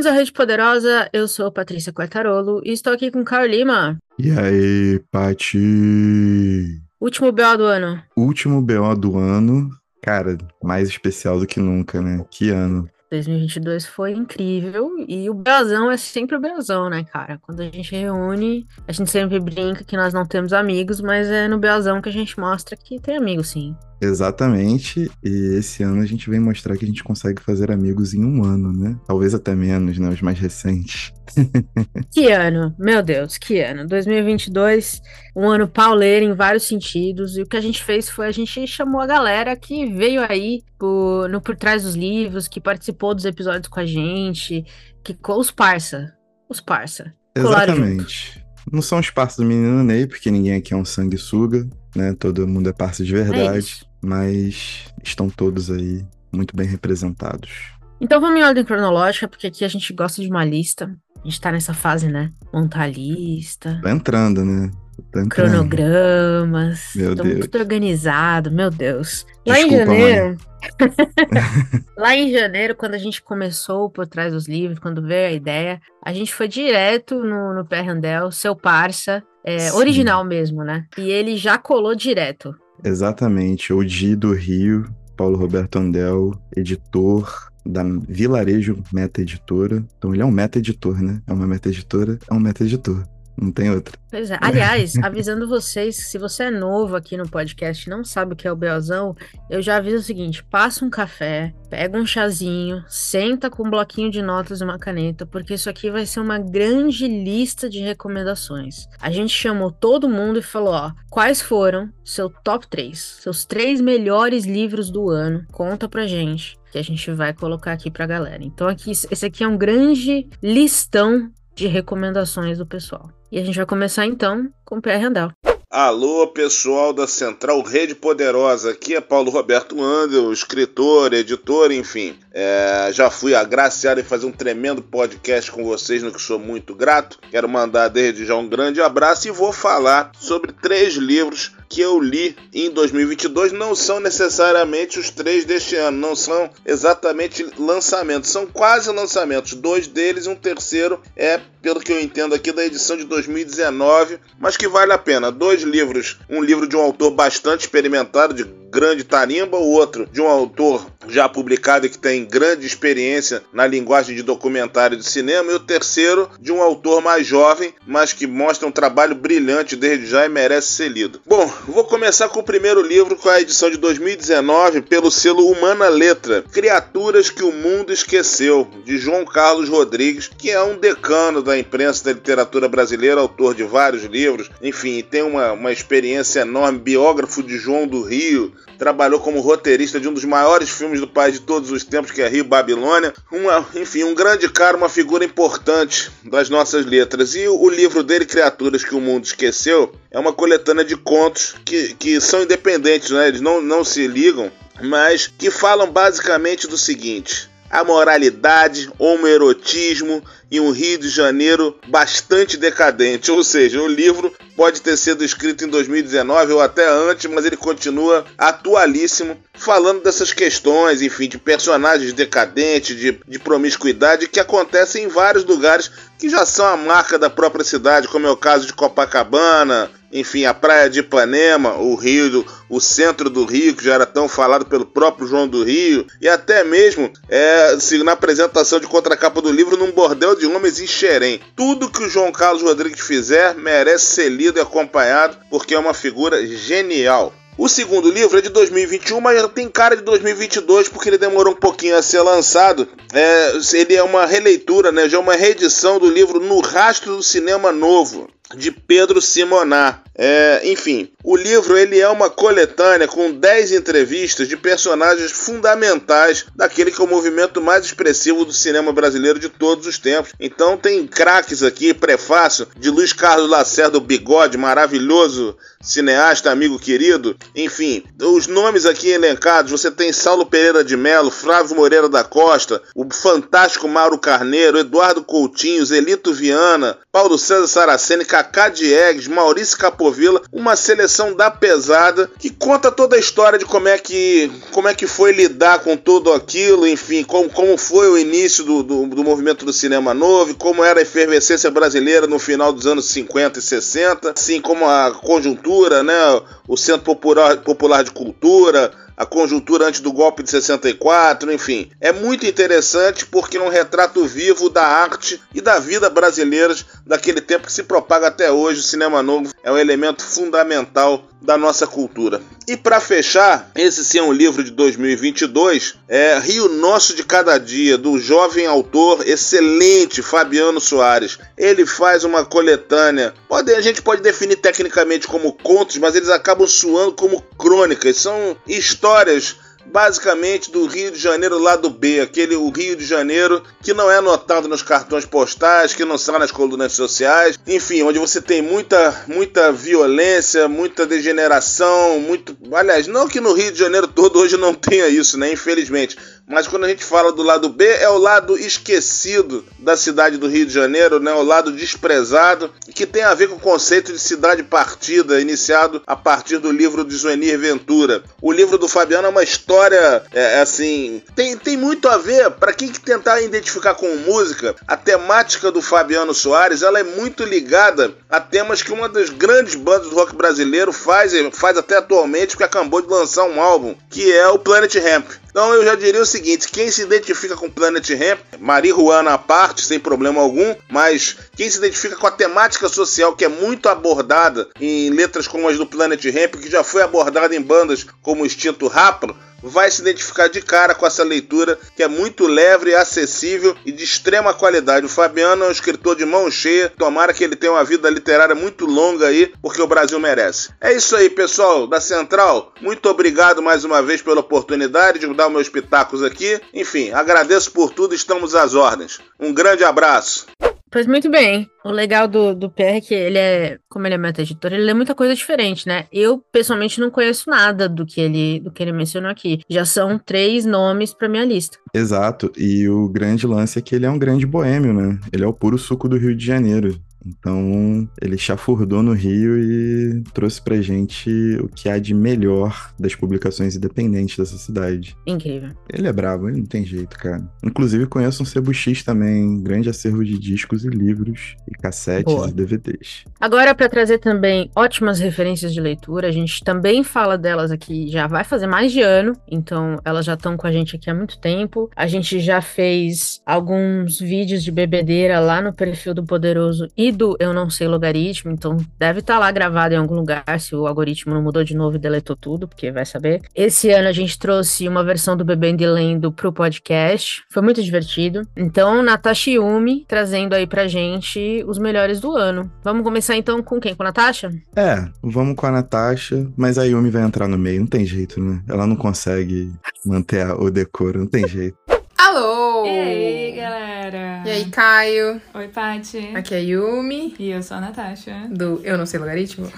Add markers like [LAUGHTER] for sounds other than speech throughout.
Bem-vindos à Rede Poderosa, eu sou Patrícia Quartarolo e estou aqui com Carl Lima. E aí, Pati? Último BO do ano. Último BO do ano. Cara, mais especial do que nunca, né? Que ano. 2022 foi incrível e o Belzão é sempre o Belzão, né, cara? Quando a gente reúne, a gente sempre brinca que nós não temos amigos, mas é no Belzão que a gente mostra que tem amigos, sim. Exatamente, e esse ano a gente vem mostrar que a gente consegue fazer amigos em um ano, né? Talvez até menos, né? Os mais recentes. [LAUGHS] que ano, meu Deus, que ano. 2022, um ano pauleiro em vários sentidos, e o que a gente fez foi a gente chamou a galera que veio aí por, no Por Trás dos Livros, que participou dos episódios com a gente, que os parça, os parça. Exatamente. Não são os parceiros do menino Ney, porque ninguém aqui é um sanguessuga, né? Todo mundo é parceiro de verdade. É mas estão todos aí muito bem representados. Então vamos em ordem cronológica, porque aqui a gente gosta de uma lista. A gente tá nessa fase, né? Montar a lista. Tá entrando, né? Tá entrando. Cronogramas. Meu Deus. Tudo organizado, meu Deus. Lá Desculpa, em janeiro. [LAUGHS] Lá em janeiro, quando a gente começou por trás dos livros, quando veio a ideia, a gente foi direto no, no Perrandel, seu parça, é, original mesmo, né? E ele já colou direto. Exatamente, o Di do Rio, Paulo Roberto Andel, editor da Vilarejo Meta Editora. Então ele é um meta editor, né? É uma meta editora, é um meta editor. Não tem outra. Pois é. Aliás, [LAUGHS] avisando vocês, se você é novo aqui no podcast e não sabe o que é o Belzão, eu já aviso o seguinte: passa um café, pega um chazinho, senta com um bloquinho de notas e uma caneta, porque isso aqui vai ser uma grande lista de recomendações. A gente chamou todo mundo e falou: ó, quais foram seu top 3, seus três melhores livros do ano? Conta pra gente que a gente vai colocar aqui pra galera. Então aqui esse aqui é um grande listão de recomendações do pessoal. E a gente vai começar então com o PR Randall. Alô, pessoal da Central Rede Poderosa. Aqui é Paulo Roberto Andel, escritor, editor, enfim. É, já fui agraciado em fazer um tremendo podcast com vocês, no que sou muito grato. Quero mandar desde já um grande abraço e vou falar sobre três livros que eu li em 2022 não são necessariamente os três deste ano, não são exatamente lançamentos, são quase lançamentos. Dois deles, um terceiro é, pelo que eu entendo aqui, da edição de 2019, mas que vale a pena. Dois livros, um livro de um autor bastante experimentado, de grande tarimba, o outro de um autor já publicado e que tem grande experiência na linguagem de documentário de cinema, e o terceiro de um autor mais jovem, mas que mostra um trabalho brilhante desde já e merece ser lido. Bom, vou começar com o primeiro livro, com a edição de 2019, pelo selo Humana Letra, Criaturas que o Mundo Esqueceu, de João Carlos Rodrigues, que é um decano da imprensa da literatura brasileira, autor de vários livros, enfim, tem uma, uma experiência enorme, biógrafo de João do Rio, trabalhou como roteirista de um dos maiores filmes do país de todos os tempos, que é Rio Babilônia. Uma, enfim, um grande cara, uma figura importante das nossas letras. E o, livro dele, Criaturas que o Mundo Esqueceu, é uma coletânea de contos que, que são independentes, né? eles não, não se ligam, mas que falam basicamente do seguinte: a moralidade, homoerotismo e um Rio de Janeiro bastante decadente. Ou seja, o livro pode ter sido escrito em 2019 ou até antes, mas ele continua atualíssimo, falando dessas questões, enfim, de personagens decadentes, de, de promiscuidade que acontecem em vários lugares que já são a marca da própria cidade, como é o caso de Copacabana, enfim, a praia de Ipanema, o Rio, do, o centro do Rio, que já era tão falado pelo próprio João do Rio, e até mesmo é, na apresentação de contracapa do livro num bordel de homens em Xerém. Tudo que o João Carlos Rodrigues fizer merece ser lido e acompanhado, porque é uma figura genial. O segundo livro é de 2021, mas tem cara de 2022 porque ele demorou um pouquinho a ser lançado. É, ele é uma releitura, né, já é uma reedição do livro No Rastro do Cinema Novo, de Pedro Simonar. É, enfim, o livro ele é uma coletânea com 10 entrevistas de personagens fundamentais daquele que é o movimento mais expressivo do cinema brasileiro de todos os tempos. Então tem craques aqui, prefácio de Luiz Carlos Lacerda, o bigode, maravilhoso cineasta, amigo querido. Enfim, os nomes aqui elencados, você tem Saulo Pereira de Melo, Flávio Moreira da Costa, o fantástico Mauro Carneiro, Eduardo Coutinho, Zelito Viana, Paulo César Saraceni, Cacá Diegues, Maurício Capovilla, uma seleção da pesada que conta toda a história de como é que, como é que foi lidar com tudo aquilo, enfim, como, como foi o início do, do, do movimento do cinema novo, como era a efervescência brasileira no final dos anos 50 e 60, assim como a conjuntura, né, o Centro Popular, Popular de Cultura, a conjuntura antes do golpe de 64, enfim. É muito interessante porque é um retrato vivo da arte e da vida brasileiras daquele tempo que se propaga até hoje. O cinema novo é um elemento fundamental da nossa cultura. E para fechar, esse sim é um livro de 2022, é Rio Nosso de Cada Dia, do jovem autor excelente Fabiano Soares. Ele faz uma coletânea, pode, a gente pode definir tecnicamente como contos, mas eles acabam soando como crônicas, são histórias basicamente do Rio de Janeiro lado B, aquele o Rio de Janeiro que não é anotado nos cartões postais, que não está nas colunas sociais, enfim, onde você tem muita muita violência, muita degeneração, muito, aliás, não que no Rio de Janeiro todo hoje não tenha isso, né, infelizmente, mas quando a gente fala do lado B, é o lado esquecido da cidade do Rio de Janeiro, né? o lado desprezado, que tem a ver com o conceito de cidade partida, iniciado a partir do livro de Zuenir Ventura. O livro do Fabiano é uma história, é, é assim, tem, tem muito a ver, para quem que tentar identificar com música, a temática do Fabiano Soares, ela é muito ligada a temas que uma das grandes bandas do rock brasileiro faz, faz até atualmente, que acabou de lançar um álbum, que é o Planet Ramp. Então eu já diria o seguinte: quem se identifica com Planet Ramp, marihuana à parte, sem problema algum, mas quem se identifica com a temática social que é muito abordada em letras como as do Planet Ramp, que já foi abordada em bandas como Instinto Rapro, vai se identificar de cara com essa leitura que é muito leve, acessível e de extrema qualidade. O Fabiano é um escritor de mão cheia, tomara que ele tenha uma vida literária muito longa aí, porque o Brasil merece. É isso aí, pessoal da Central. Muito obrigado mais uma vez pela oportunidade de dar meus pitacos aqui. Enfim, agradeço por tudo, estamos às ordens. Um grande abraço. Pois muito bem. O legal do, do PR é que ele é, como ele é meta-editor, ele lê muita coisa diferente, né? Eu, pessoalmente, não conheço nada do que ele, do que ele mencionou aqui. Já são três nomes para minha lista. Exato. E o grande lance é que ele é um grande boêmio, né? Ele é o puro suco do Rio de Janeiro. Então, ele chafurdou no Rio e trouxe pra gente o que há de melhor das publicações independentes dessa cidade. Incrível. Ele é brabo, ele não tem jeito, cara. Inclusive, conheço um Cebu X também, grande acervo de discos e livros, e cassetes Boa. e DVDs. Agora, para trazer também ótimas referências de leitura, a gente também fala delas aqui, já vai fazer mais de ano, então elas já estão com a gente aqui há muito tempo. A gente já fez alguns vídeos de bebedeira lá no perfil do Poderoso e do Eu Não Sei Logaritmo, então deve estar tá lá gravado em algum lugar, se o algoritmo não mudou de novo e deletou tudo, porque vai saber. Esse ano a gente trouxe uma versão do Bebendo e Lendo pro podcast, foi muito divertido. Então, Natasha Yumi trazendo aí pra gente os melhores do ano. Vamos começar então com quem? Com a Natasha? É, vamos com a Natasha, mas a Yumi vai entrar no meio, não tem jeito, né? Ela não consegue manter o decoro, não tem jeito. Alô! E aí, galera? E aí, Caio? Oi, Paty. Aqui é Yumi. E eu sou a Natasha. Do Eu Não Sei Logaritmo.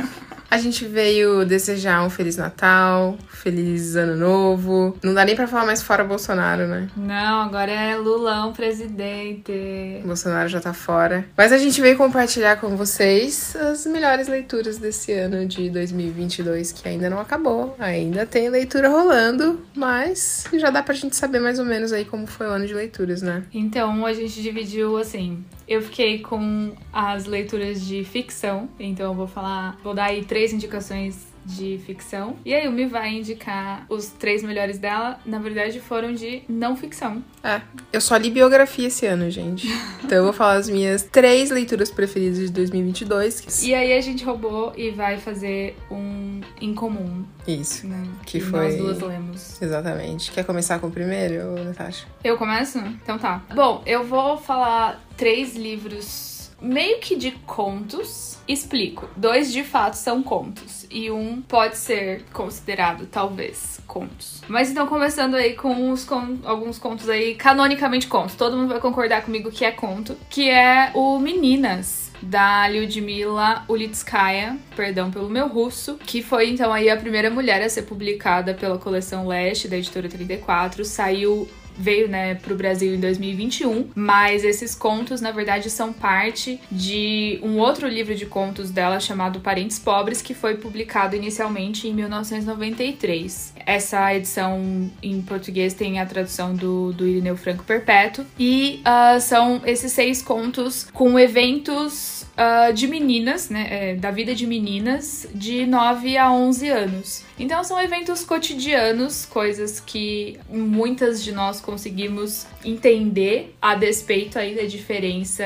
A gente veio desejar um Feliz Natal, Feliz Ano Novo. Não dá nem pra falar mais fora Bolsonaro, né? Não, agora é Lulão presidente. Bolsonaro já tá fora. Mas a gente veio compartilhar com vocês as melhores leituras desse ano de 2022, que ainda não acabou. Ainda tem leitura rolando, mas já dá pra gente saber mais ou menos aí como foi o ano de leituras, né? Então, a gente dividiu assim. Eu fiquei com as leituras de ficção, então eu vou falar, vou dar aí três indicações de ficção. E a Yumi vai indicar os três melhores dela. Na verdade, foram de não ficção. É, eu só li biografia esse ano, gente. Então eu vou falar as minhas três leituras preferidas de 2022. E aí a gente roubou e vai fazer um em comum. Isso. Né? Que, que foi. Nós duas lemos. Exatamente. Quer começar com o primeiro, Natasha? Eu começo? Então tá. Bom, eu vou falar três livros meio que de contos Explico. Dois de fato são contos e um pode ser considerado talvez contos. Mas então começando aí com os con alguns contos aí canonicamente contos. Todo mundo vai concordar comigo que é conto, que é o Meninas da Lyudmila Ulitskaya, perdão pelo meu russo, que foi então aí a primeira mulher a ser publicada pela coleção Leste da editora 34, saiu veio, né, pro Brasil em 2021, mas esses contos, na verdade, são parte de um outro livro de contos dela chamado Parentes Pobres, que foi publicado inicialmente em 1993. Essa edição em português tem a tradução do, do Irineu Franco Perpétuo e uh, são esses seis contos com eventos uh, de meninas, né, é, da vida de meninas de 9 a 11 anos. Então são eventos cotidianos, coisas que muitas de nós conseguimos entender a despeito aí da diferença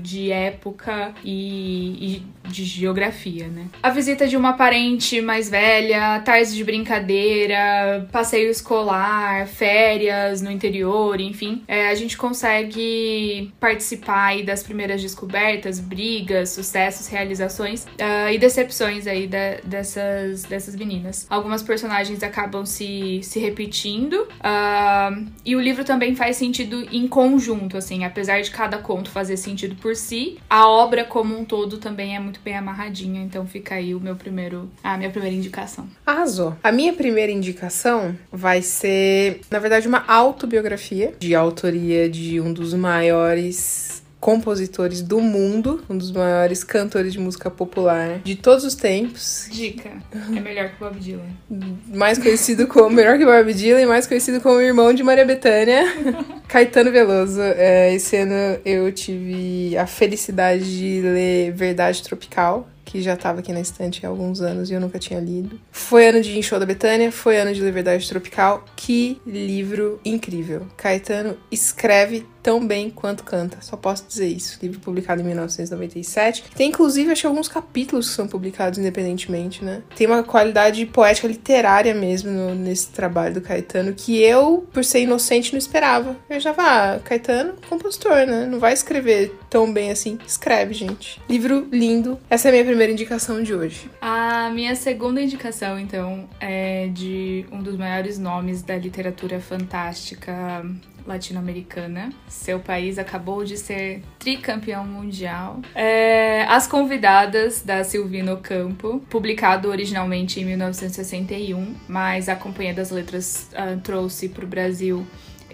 de época e, e de geografia, né? A visita de uma parente mais velha, tardes de brincadeira, passeio escolar, férias no interior, enfim, é, a gente consegue participar aí das primeiras descobertas, brigas, sucessos, realizações uh, e decepções aí da, dessas, dessas meninas. Algumas personagens acabam se, se repetindo uh, e o livro também faz sentido em conjunto, assim, apesar de cada conto fazer sentido por si, a obra como um todo também é muito bem amarradinha, então fica aí o meu primeiro, a minha primeira indicação. Arrasou. A minha primeira indicação vai ser, na verdade, uma autobiografia de autoria de um dos maiores compositores do mundo, um dos maiores cantores de música popular de todos os tempos. Dica: é melhor que o Bob Dylan. Mais conhecido como melhor que Bob Dylan, mais conhecido como irmão de Maria Bethânia, [LAUGHS] Caetano Veloso. É, esse ano eu tive a felicidade de ler Verdade Tropical, que já estava aqui na estante há alguns anos e eu nunca tinha lido. Foi ano de Show da Betânia, foi ano de Liberdade Tropical. Que livro incrível. Caetano escreve tão bem quanto canta. Só posso dizer isso. Livro publicado em 1997. Tem inclusive acho alguns capítulos que são publicados independentemente, né? Tem uma qualidade poética literária mesmo no, nesse trabalho do Caetano que eu, por ser inocente, não esperava. Eu já vá, ah, Caetano, compositor, né? Não vai escrever tão bem assim. Escreve, gente. Livro lindo. Essa é a minha primeira indicação de hoje. A minha segunda indicação, então, é de um dos maiores nomes da literatura fantástica latino-americana. Seu país acabou de ser tricampeão mundial. É, As Convidadas, da Silvino Campo, publicado originalmente em 1961, mas a Companhia das Letras uh, trouxe para o Brasil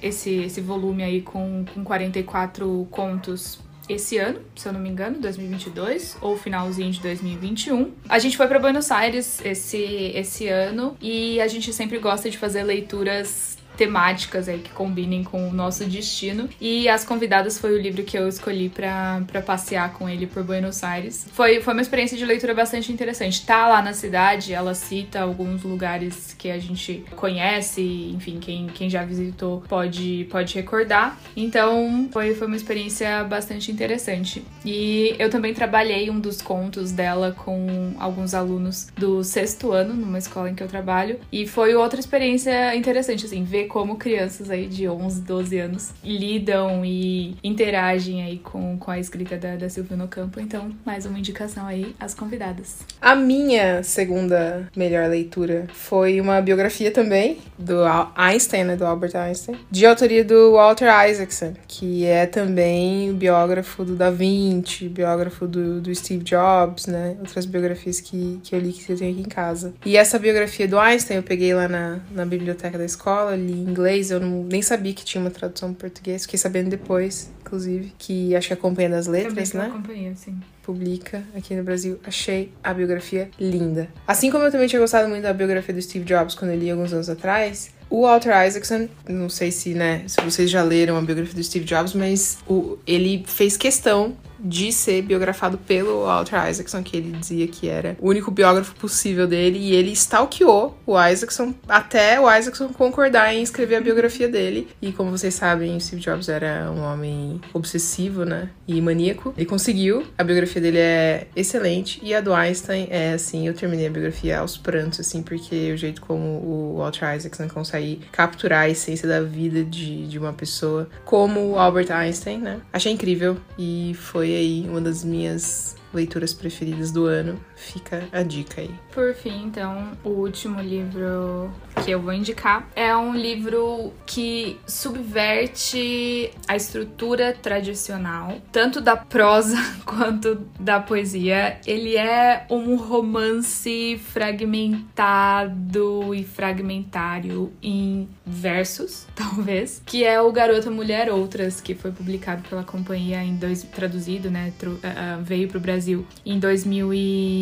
esse, esse volume aí com, com 44 contos esse ano, se eu não me engano, 2022 ou finalzinho de 2021. A gente foi para Buenos Aires esse esse ano e a gente sempre gosta de fazer leituras temáticas aí que combinem com o nosso destino. E As Convidadas foi o livro que eu escolhi para passear com ele por Buenos Aires. Foi, foi uma experiência de leitura bastante interessante. Tá lá na cidade, ela cita alguns lugares que a gente conhece, enfim, quem, quem já visitou pode, pode recordar. Então, foi, foi uma experiência bastante interessante. E eu também trabalhei um dos contos dela com alguns alunos do sexto ano, numa escola em que eu trabalho. E foi outra experiência interessante, assim, ver como crianças aí de 11, 12 anos lidam e interagem aí com, com a escrita da, da Silvia Campo. Então, mais uma indicação aí às convidadas. A minha segunda melhor leitura foi uma biografia também do Einstein, né, do Albert Einstein, de autoria do Walter Isaacson, que é também biógrafo do Da Vinci, biógrafo do, do Steve Jobs, né, outras biografias que, que eu li que eu tenho aqui em casa. E essa biografia do Einstein eu peguei lá na, na biblioteca da escola, li em inglês, eu não, nem sabia que tinha uma tradução para português, fiquei sabendo depois, inclusive, que acho que a Companhia das Letras, né? Companhia, sim. Publica aqui no Brasil. Achei a biografia linda. Assim como eu também tinha gostado muito da biografia do Steve Jobs quando eu li alguns anos atrás, o Walter Isaacson, não sei se, né, se vocês já leram a biografia do Steve Jobs, mas o, ele fez questão de ser biografado pelo Walter Isaacson, que ele dizia que era o único biógrafo possível dele, e ele stalkeou o Isaacson até o Isaacson concordar em escrever a biografia dele. E como vocês sabem, o Steve Jobs era um homem obsessivo, né? E maníaco. Ele conseguiu, a biografia dele é excelente, e a do Einstein é assim, eu terminei a biografia aos prantos, assim, porque o jeito como o Walter Isaacson consegue capturar a essência da vida de, de uma pessoa, como o Albert Einstein, né? Achei incrível e foi foi aí uma das minhas leituras preferidas do ano. Fica a dica aí. Por fim, então, o último livro que eu vou indicar é um livro que subverte a estrutura tradicional, tanto da prosa [LAUGHS] quanto da poesia. Ele é um romance fragmentado e fragmentário em versos, [LAUGHS] talvez, que é o Garota Mulher Outras, que foi publicado pela companhia em dois traduzido, né, tru, uh, veio pro Brasil em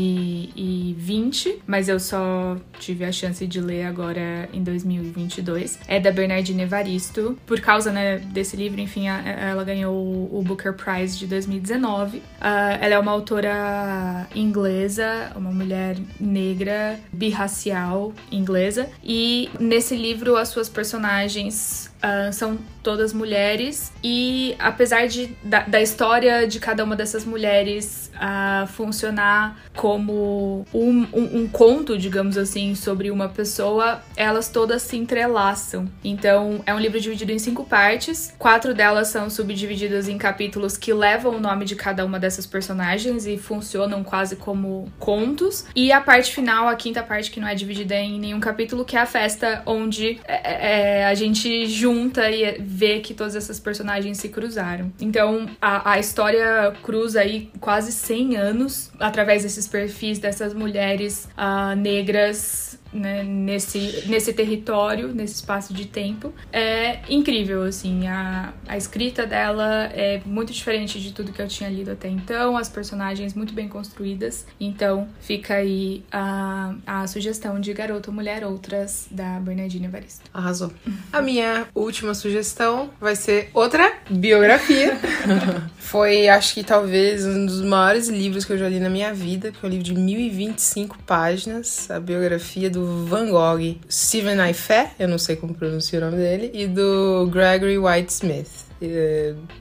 2020, mas eu só tive a chance de ler agora em 2022. É da Bernardine Evaristo. Por causa, né, desse livro, enfim, a, ela ganhou o Booker Prize de 2019. Uh, ela é uma autora inglesa, uma mulher negra, birracial inglesa, e nesse livro as suas personagens Uh, são todas mulheres e apesar de, da, da, história de cada uma dessas mulheres uh, funcionar como um, um, um, conto, digamos assim, sobre uma pessoa, elas todas se entrelaçam. Então é um livro dividido em cinco partes, quatro delas são subdivididas em capítulos que levam o nome de cada uma dessas personagens e funcionam quase como contos. E a parte final, a quinta parte que não é dividida em nenhum capítulo, que é a festa onde é, é, a gente junta e vê que todas essas personagens se cruzaram. Então, a, a história cruza aí quase 100 anos através desses perfis dessas mulheres uh, negras né, nesse, nesse território, nesse espaço de tempo. É incrível, assim, a, a escrita dela é muito diferente de tudo que eu tinha lido até então, as personagens muito bem construídas. Então, fica aí a, a sugestão de Garota Mulher Outras, da Bernardine Evaristo. Arrasou. A minha última sugestão vai ser outra biografia. [LAUGHS] Foi, acho que talvez, um dos maiores livros que eu já li na minha vida, que é um livro de 1025 páginas, a biografia do Van Gogh, Stephen Aifé, eu não sei como pronunciar o nome dele, e do Gregory White Smith.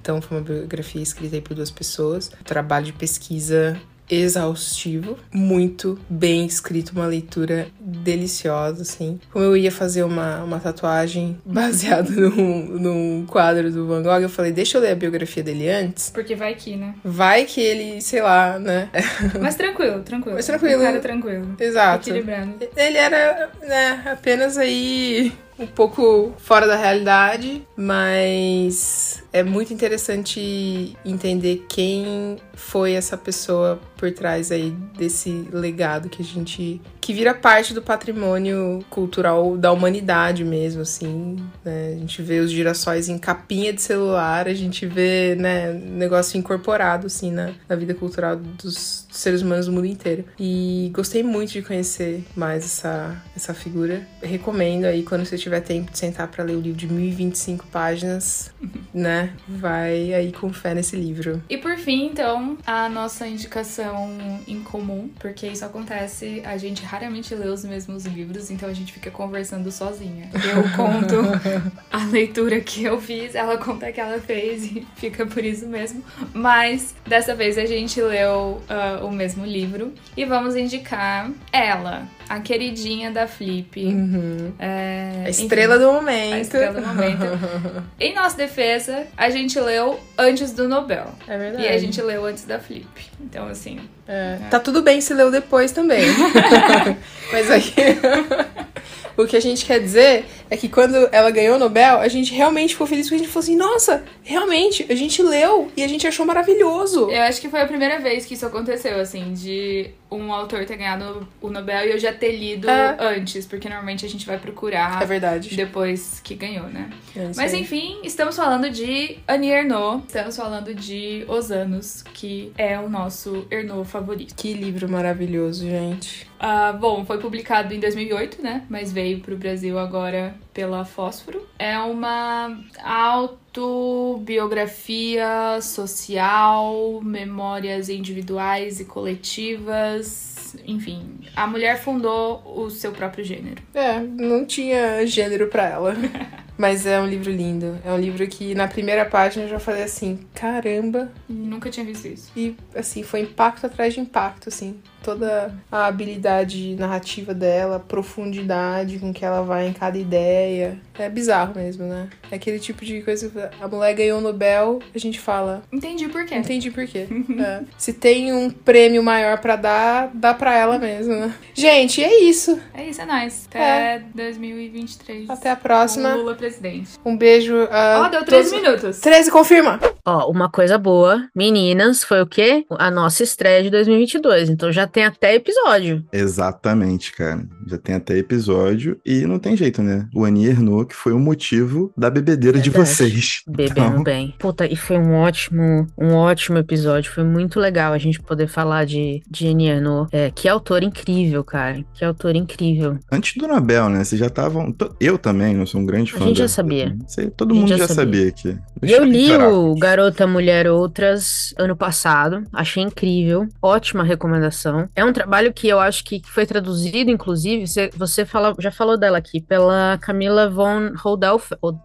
Então foi uma biografia escrita por duas pessoas, trabalho de pesquisa exaustivo, muito bem escrito, uma leitura deliciosa, assim. Como eu ia fazer uma, uma tatuagem [LAUGHS] baseada num, num quadro do Van Gogh, eu falei, deixa eu ler a biografia dele antes. Porque vai que, né? Vai que ele, sei lá, né? [LAUGHS] Mas tranquilo, tranquilo. Mas tranquilo. Um cara tranquilo. Exato. Ele era, né, apenas aí um pouco fora da realidade, mas é muito interessante entender quem foi essa pessoa por trás aí desse legado que a gente que vira parte do patrimônio cultural da humanidade mesmo, assim, né? A gente vê os girassóis em capinha de celular, a gente vê, né, negócio incorporado assim na, na vida cultural dos seres humanos do mundo inteiro. E gostei muito de conhecer mais essa essa figura. Recomendo aí quando você tiver tempo de sentar para ler o livro de 1025 páginas, [LAUGHS] né? Vai aí com fé nesse livro. E por fim, então, a nossa indicação em comum, porque isso acontece, a gente raramente lê os mesmos livros, então a gente fica conversando sozinha. Eu conto a leitura que eu fiz, ela conta a que ela fez e fica por isso mesmo. Mas dessa vez a gente leu uh, o mesmo livro e vamos indicar ela, a queridinha da Flip. Uhum. É, a estrela enfim, do momento. A estrela do momento. [LAUGHS] em nossa defesa, a gente leu antes do Nobel. É verdade. E a gente leu antes da Flip. Então, assim. É. É. Tá tudo bem se leu depois também. [LAUGHS] Mas aí. [LAUGHS] o que a gente quer dizer é que quando ela ganhou o Nobel, a gente realmente ficou feliz porque a gente falou assim: nossa, realmente, a gente leu e a gente achou maravilhoso. Eu acho que foi a primeira vez que isso aconteceu, assim, de um autor ter ganhado o Nobel e eu já ter lido é. antes, porque normalmente a gente vai procurar é verdade. depois que ganhou, né? É Mas enfim, estamos falando de Annie Ernaux, estamos falando de Os Anos, que é o nosso Ernaux favorito. Que livro maravilhoso, gente. Uh, bom, foi publicado em 2008, né? Mas veio pro Brasil agora pela Fósforo. É uma autobiografia social, memórias individuais e coletivas. Enfim, a mulher fundou o seu próprio gênero. É, não tinha gênero para ela. [LAUGHS] Mas é um livro lindo. É um livro que na primeira página eu já falei assim: caramba. Nunca tinha visto isso. E assim, foi impacto atrás de impacto, assim. Toda a habilidade narrativa dela, profundidade com que ela vai em cada ideia. É bizarro mesmo, né? É É aquele tipo de coisa que a mulher ganhou o Nobel, a gente fala. Entendi por quê. Entendi por quê. [LAUGHS] É. Se tem um prêmio maior pra dar, dá pra ela mesmo, né? Gente, é isso. É isso, é nóis. Até 2023. Até a próxima. Com Lula presidente. Um beijo. Ó, a oh, deu 13 todos- minutos. 13, confirma. Ó, uma coisa boa, meninas, foi o quê? A nossa estreia de 2022. Então já tem até episódio. Exatamente, cara. Já tem até episódio e não tem jeito, né? O Annie Ernaux, que foi o motivo da bebedeira de Verdade. vocês. Bebendo Então, bem. Puta, e foi um ótimo, um ótimo episódio. Foi muito legal a gente poder falar de, de Ernaux. É, que autor incrível, cara. Que autor incrível. Antes do Nobel, né? Vocês já estavam. Eu também, eu sou um grande A fã gente já sabia. Sei, todo A mundo já já sabia. sabia aqui. E Deixa eu li parar. o Garota, Mulher, Outras ano passado. Achei incrível. Ótima recomendação. É um trabalho que eu acho que foi traduzido, inclusive, você, você fala, já falou dela aqui, pela Camila von.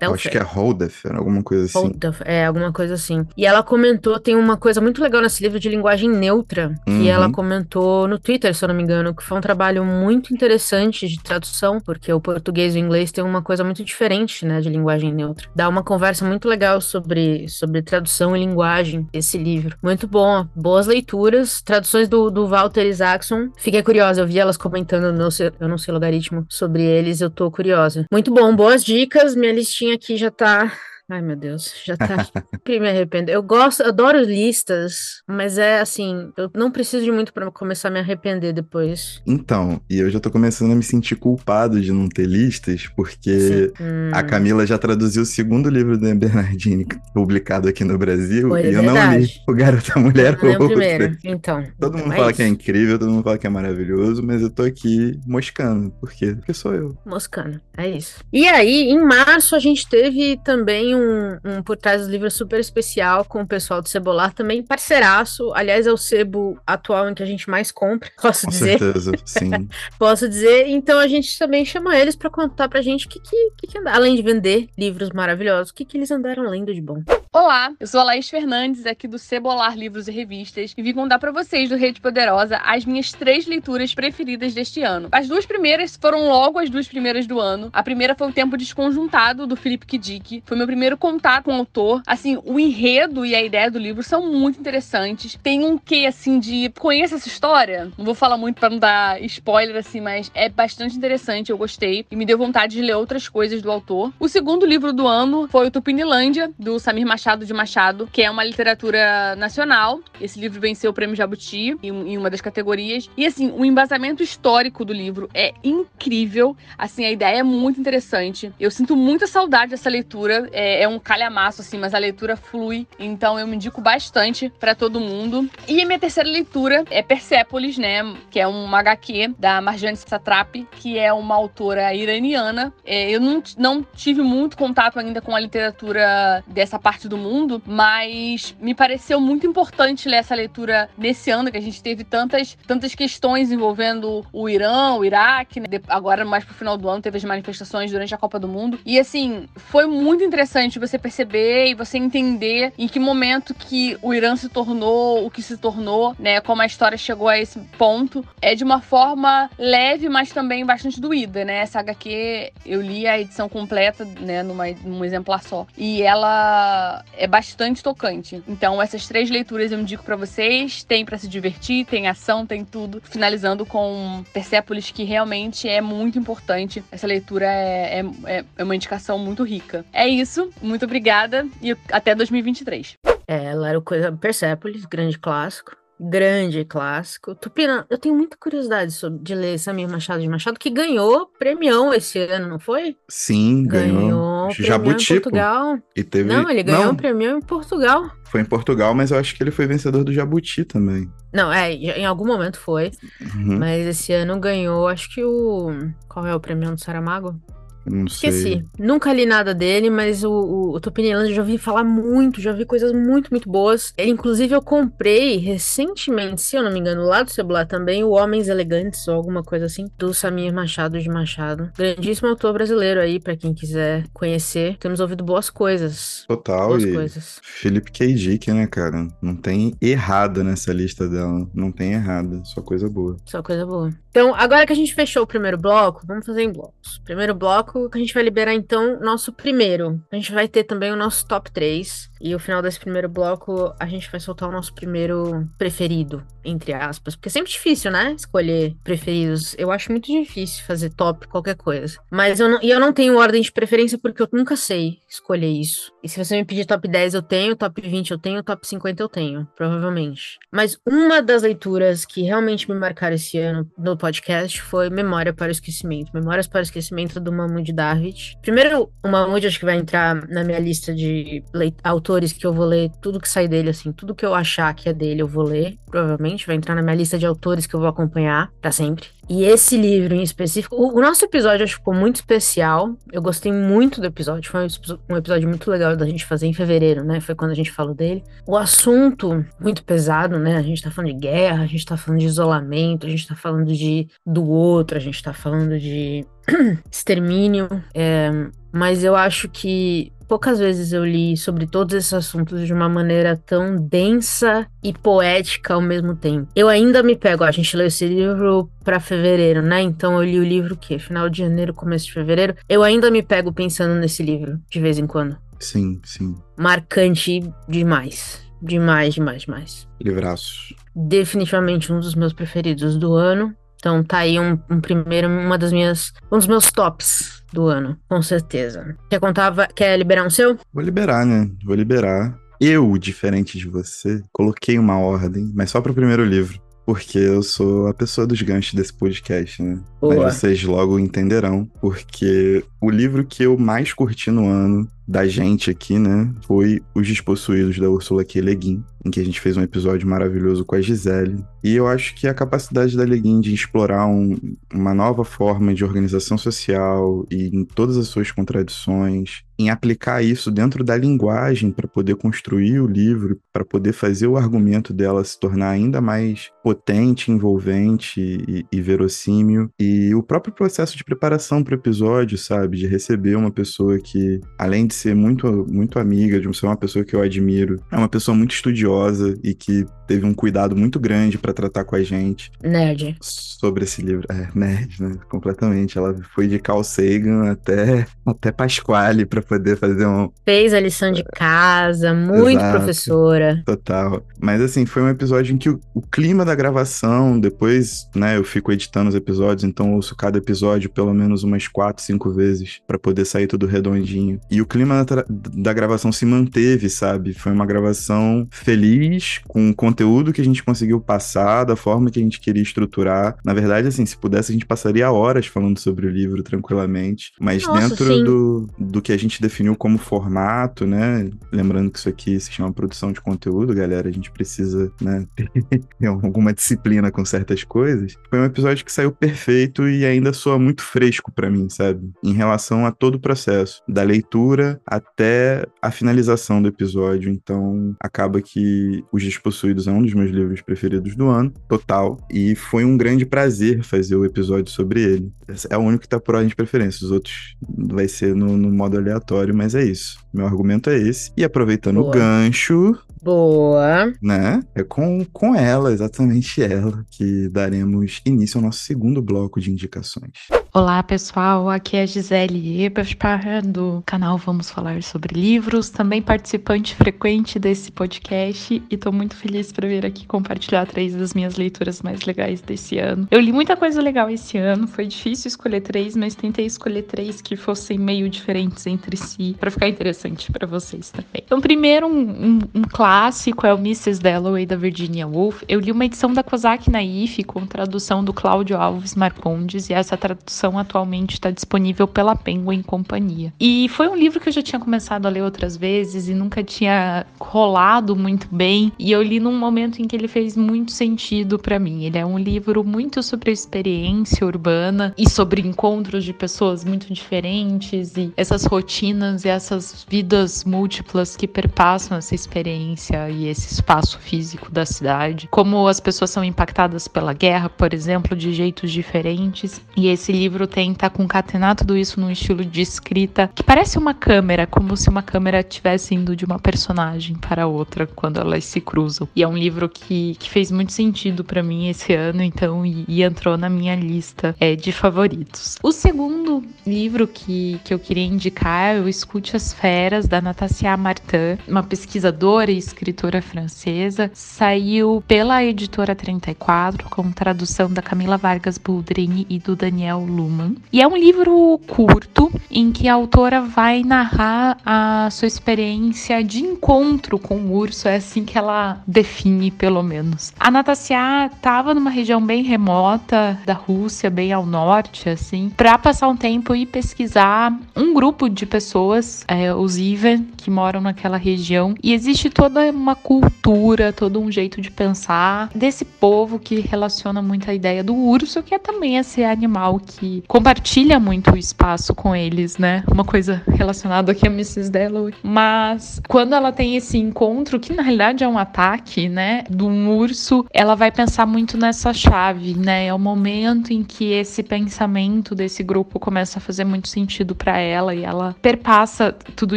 Eu Acho que é Holdef, alguma coisa assim. Holdelfer, é, alguma coisa assim. E ela comentou, tem uma coisa muito legal nesse livro de linguagem neutra, que Uhum. ela comentou no Twitter, se eu não me engano, que foi um trabalho muito interessante de tradução, porque o português e o inglês tem uma coisa muito diferente, né, de linguagem neutra. Dá uma conversa muito legal sobre, sobre tradução e linguagem, esse livro. Muito bom, boas leituras, traduções do, do Walter Isaacson. Fiquei curiosa, eu vi elas comentando, no, eu não sei logaritmo, sobre eles, eu tô curiosa. Muito bom, boas dicas, minha listinha aqui já tá Ai, meu Deus, já tá [LAUGHS] aqui. me arrependo. Eu gosto, adoro listas, mas é assim, eu não preciso de muito pra começar a me arrepender depois. Então, e eu já tô começando a me sentir culpado de não ter listas, porque. Hum, a Camila já traduziu o segundo livro da Bernardini, publicado aqui no Brasil, Foi, e é eu não li. O Garota Mulher não é o primeiro. Então. Todo mundo é fala que é isso. incrível, todo mundo fala que é maravilhoso, mas eu tô aqui moscando. Por quê? Porque sou eu. Moscando, é isso. E aí, em março, a gente teve também um, um Por Trás dos Livros super especial com o pessoal do Cebolar, também parceiraço. Aliás, é o sebo atual em que a gente mais compra, [LAUGHS] posso Com dizer. certeza, sim. [LAUGHS] Posso dizer. Então a gente também chama eles pra contar pra gente o que, que, que, que além de vender livros maravilhosos, o que, que eles andaram lendo de bom. Olá, eu sou a Laís Fernandes, aqui do Cebolar Livros e Revistas, e vim contar pra vocês do Rede Poderosa as minhas três leituras preferidas deste ano. As duas primeiras foram logo as duas primeiras do ano. A primeira foi o Tempo Desconjuntado, do Felipe K. Dick. Foi meu primeiro contato com o autor. Assim, o enredo e a ideia do livro são muito interessantes. Tem um quê, assim, de... Conheça essa história? Não vou falar muito pra não dar spoiler, assim, mas é bastante interessante, eu gostei. E me deu vontade de ler outras coisas do autor. O segundo livro do ano foi o Tupinilândia, do Samir Machado de Machado, que é uma literatura nacional. Esse livro venceu o prêmio Jabuti em uma das categorias. E assim, o embasamento histórico do livro é incrível. Assim, a ideia é muito interessante. Eu sinto muita saudade dessa leitura. É, é um calhamaço, assim, mas a leitura flui. Então eu me indico bastante pra todo mundo. E a minha terceira leitura é Persépolis, né? Que é uma HQ da Marjane Satrapi, que é uma autora iraniana. É, eu não, não tive muito contato ainda com a literatura dessa parte do mundo, mas me pareceu muito importante ler essa leitura nesse ano, que a gente teve tantas, tantas questões envolvendo o Irã, o Iraque, né? Agora mais pro final do ano teve as manifestações durante a Copa do Mundo. E assim, foi muito interessante você perceber e você entender em que momento que o Irã se tornou o que se tornou, né? Como a história chegou a esse ponto. É de uma forma leve, mas também bastante doída, né? Essa HQ, eu li a edição completa, né? Numa, num exemplar só. E ela é bastante tocante. Então, essas três leituras eu indico pra vocês. Tem pra se divertir, tem ação, tem tudo. Finalizando com Persépolis, que realmente é muito importante. Essa leitura é, é, é uma indicação muito rica. É isso. Muito obrigada e até 2023. É, ela era o coisa Persepolis, grande clássico. Grande clássico. Tupina, eu tenho muita curiosidade sobre, de ler Samir Machado de Machado, que ganhou premião esse ano, não foi? Sim, ganhou. premião Jabuti, em. Portugal. E teve. Não, ele ganhou Não, um premião em Portugal. foi em Portugal, mas eu acho que ele foi vencedor do Jabuti também. Não, é, em algum momento foi, Uhum, mas esse ano ganhou, acho que o. Qual é o premião do Saramago? Não sei. Esqueci. Nunca li nada dele, mas o, o, o já ouvi falar muito, já vi coisas muito, muito boas. Ele, inclusive, eu comprei recentemente, se eu não me engano, lá do celular também, o Homens Elegantes, ou alguma coisa assim, do Samir Machado de Machado. Grandíssimo autor brasileiro aí, pra quem quiser conhecer. Temos ouvido boas coisas. Total, Boas e coisas. Felipe K. Dick, né, cara? Não tem errado nessa lista dela. Não tem errado, só coisa boa. Só coisa boa. Então, agora que a gente fechou o primeiro bloco, vamos fazer em blocos. Primeiro bloco, bloco, a gente vai liberar então nosso primeiro. A gente vai ter também o nosso top 3. E no final desse primeiro bloco, a gente vai soltar o nosso primeiro preferido, entre aspas. Porque é sempre difícil, né? Escolher preferidos. Eu acho muito difícil fazer top qualquer coisa. Mas eu não, e eu não tenho ordem de preferência porque eu nunca sei escolher isso. E se você me pedir top 10, eu tenho, top 20 eu tenho, top 50 eu tenho, provavelmente. Mas uma das leituras que realmente me marcaram esse ano no podcast foi Memória para o Esquecimento. Memórias para o Esquecimento do Mahmoud David. Primeiro, o Mahmoud acho que vai entrar na minha lista de autores que eu vou ler tudo que sai dele, assim, tudo que eu achar que é dele eu vou ler, provavelmente. Vai entrar na minha lista de autores que eu vou acompanhar para sempre. E esse livro em específico, o, o nosso episódio acho que ficou muito especial. Eu gostei muito do episódio, foi um episódio muito legal da gente fazer em fevereiro, né? Foi quando a gente falou dele. O assunto muito pesado, né? A gente tá falando de guerra, a gente tá falando de isolamento, a gente tá falando de do outro, a gente tá falando de [CLEARS THROAT] extermínio. É, mas eu acho que poucas vezes eu li sobre todos esses assuntos de uma maneira tão densa e poética ao mesmo tempo. Eu ainda me pego, a gente leu esse livro para fevereiro, né? Então eu li o livro que final de janeiro, começo de fevereiro. Eu ainda me pego pensando nesse livro de vez em quando. Sim, sim. Marcante demais. Demais, demais, demais. Livraços. Definitivamente um dos meus preferidos do ano. Então tá aí um, um, primeiro, uma das minhas, um dos meus tops do ano, com certeza. Quer contar, quer liberar um seu? Vou liberar, né? Vou liberar. Eu, diferente de você, coloquei uma ordem, mas só pro primeiro livro. Porque eu sou a pessoa dos ganchos desse podcast, né? Boa. Mas vocês logo entenderão. Porque o livro que eu mais curti no ano da gente aqui, né, foi Os Despossuídos da Ursula K. Le Guin, em que a gente fez um episódio maravilhoso com a Gisele. E eu acho que a capacidade da Le Guin de explorar um, uma nova forma de organização social e em todas as suas contradições, em aplicar isso dentro da linguagem para poder construir o livro, para poder fazer o argumento dela se tornar ainda mais potente, envolvente e, e verossímil. E o próprio processo de preparação para o episódio, sabe? De receber uma pessoa que, além de ser muito, muito amiga, de ser uma pessoa que eu admiro. É uma pessoa muito estudiosa e que teve um cuidado muito grande para tratar com a gente. Nerd. Sobre esse livro. É, nerd, né? Completamente. Ela foi de Carl Sagan até, até Pasquale para poder fazer um. Fez a lição de casa, muito Exato, professora. Total. Mas assim, foi um episódio em que o, o clima da gravação, depois, né, eu fico editando os episódios, então ouço cada episódio pelo menos umas quatro, cinco vezes para poder sair tudo redondinho. E o clima da gravação se manteve, sabe? Foi uma gravação feliz, com o conteúdo que a gente conseguiu passar, da forma que a gente queria estruturar. Na verdade, assim, se pudesse, a gente passaria horas falando sobre o livro tranquilamente. Mas Nossa, dentro do, do que a gente definiu como formato, né? Lembrando que isso aqui se chama produção de conteúdo, galera. A gente precisa, né, [LAUGHS] ter alguma disciplina com certas coisas. Foi um episódio que saiu perfeito e ainda soa muito fresco para mim, sabe? Em relação a todo o processo, da leitura até a finalização do episódio. Então, acaba que Os Despossuídos é um dos meus livros preferidos do ano, total. E foi um grande prazer fazer o episódio sobre ele. É o único que tá por ordem de preferência. Os outros vai ser no, no modo aleatório, mas é isso. Meu argumento é esse. E aproveitando Boa. o gancho, Boa. Né? É com, com ela, exatamente ela, que daremos início ao nosso segundo bloco de indicações. Olá, pessoal. Aqui é a Gisele Eberspar, do canal Vamos Falar sobre Livros, também participante frequente desse podcast e tô muito feliz para vir aqui compartilhar três das minhas leituras mais legais desse ano. Eu li muita coisa legal esse ano, foi difícil escolher três, mas tentei escolher três que fossem meio diferentes entre si, para ficar interessante para vocês também. Então, primeiro, um, um, um clássico é o Mrs. Dalloway, da Virginia Woolf. Eu li uma edição da Kozak Naif com tradução do Cláudio Alves Marcondes e essa tradução atualmente está disponível pela Penguin Companhia. E foi um livro que eu já tinha começado a ler outras vezes e nunca tinha rolado muito bem. E eu li num momento em que ele fez muito sentido para mim. Ele é um livro muito sobre a experiência urbana e sobre encontros de pessoas muito diferentes e essas rotinas e essas vidas múltiplas que perpassam essa experiência e esse espaço físico da cidade, como as pessoas são impactadas pela guerra, por exemplo, de jeitos diferentes. E esse livro livro tenta concatenar tudo isso num estilo de escrita que parece uma câmera, como se uma câmera estivesse indo de uma personagem para outra quando elas se cruzam. E é um livro que, que fez muito sentido para mim esse ano, então, e, e, entrou na minha lista é, de favoritos. O segundo livro que, que eu queria indicar é o Escute as Feras, da Natassia Martin, uma pesquisadora e escritora francesa. Saiu pela editora 34, com tradução da Camila Vargas Boldrini e do Daniel Luhmann. E é um livro curto em que a autora vai narrar a sua experiência de encontro com o urso, é assim que ela define, pelo menos. A Natassia estava numa região bem remota da Rússia, bem ao norte, assim, para passar um tempo e pesquisar um grupo de pessoas, é, os Ivan, que moram naquela região. E existe toda uma cultura, todo um jeito de pensar desse povo que relaciona muito a ideia do urso, que é também esse animal que compartilha muito o espaço com eles, né? Uma coisa relacionada aqui a Mrs. Dalloway. Mas quando ela tem esse encontro, que na realidade é um ataque, né, de um urso, ela vai pensar muito nessa chave, né? É o momento em que esse pensamento desse grupo começa a fazer muito sentido para ela e ela perpassa tudo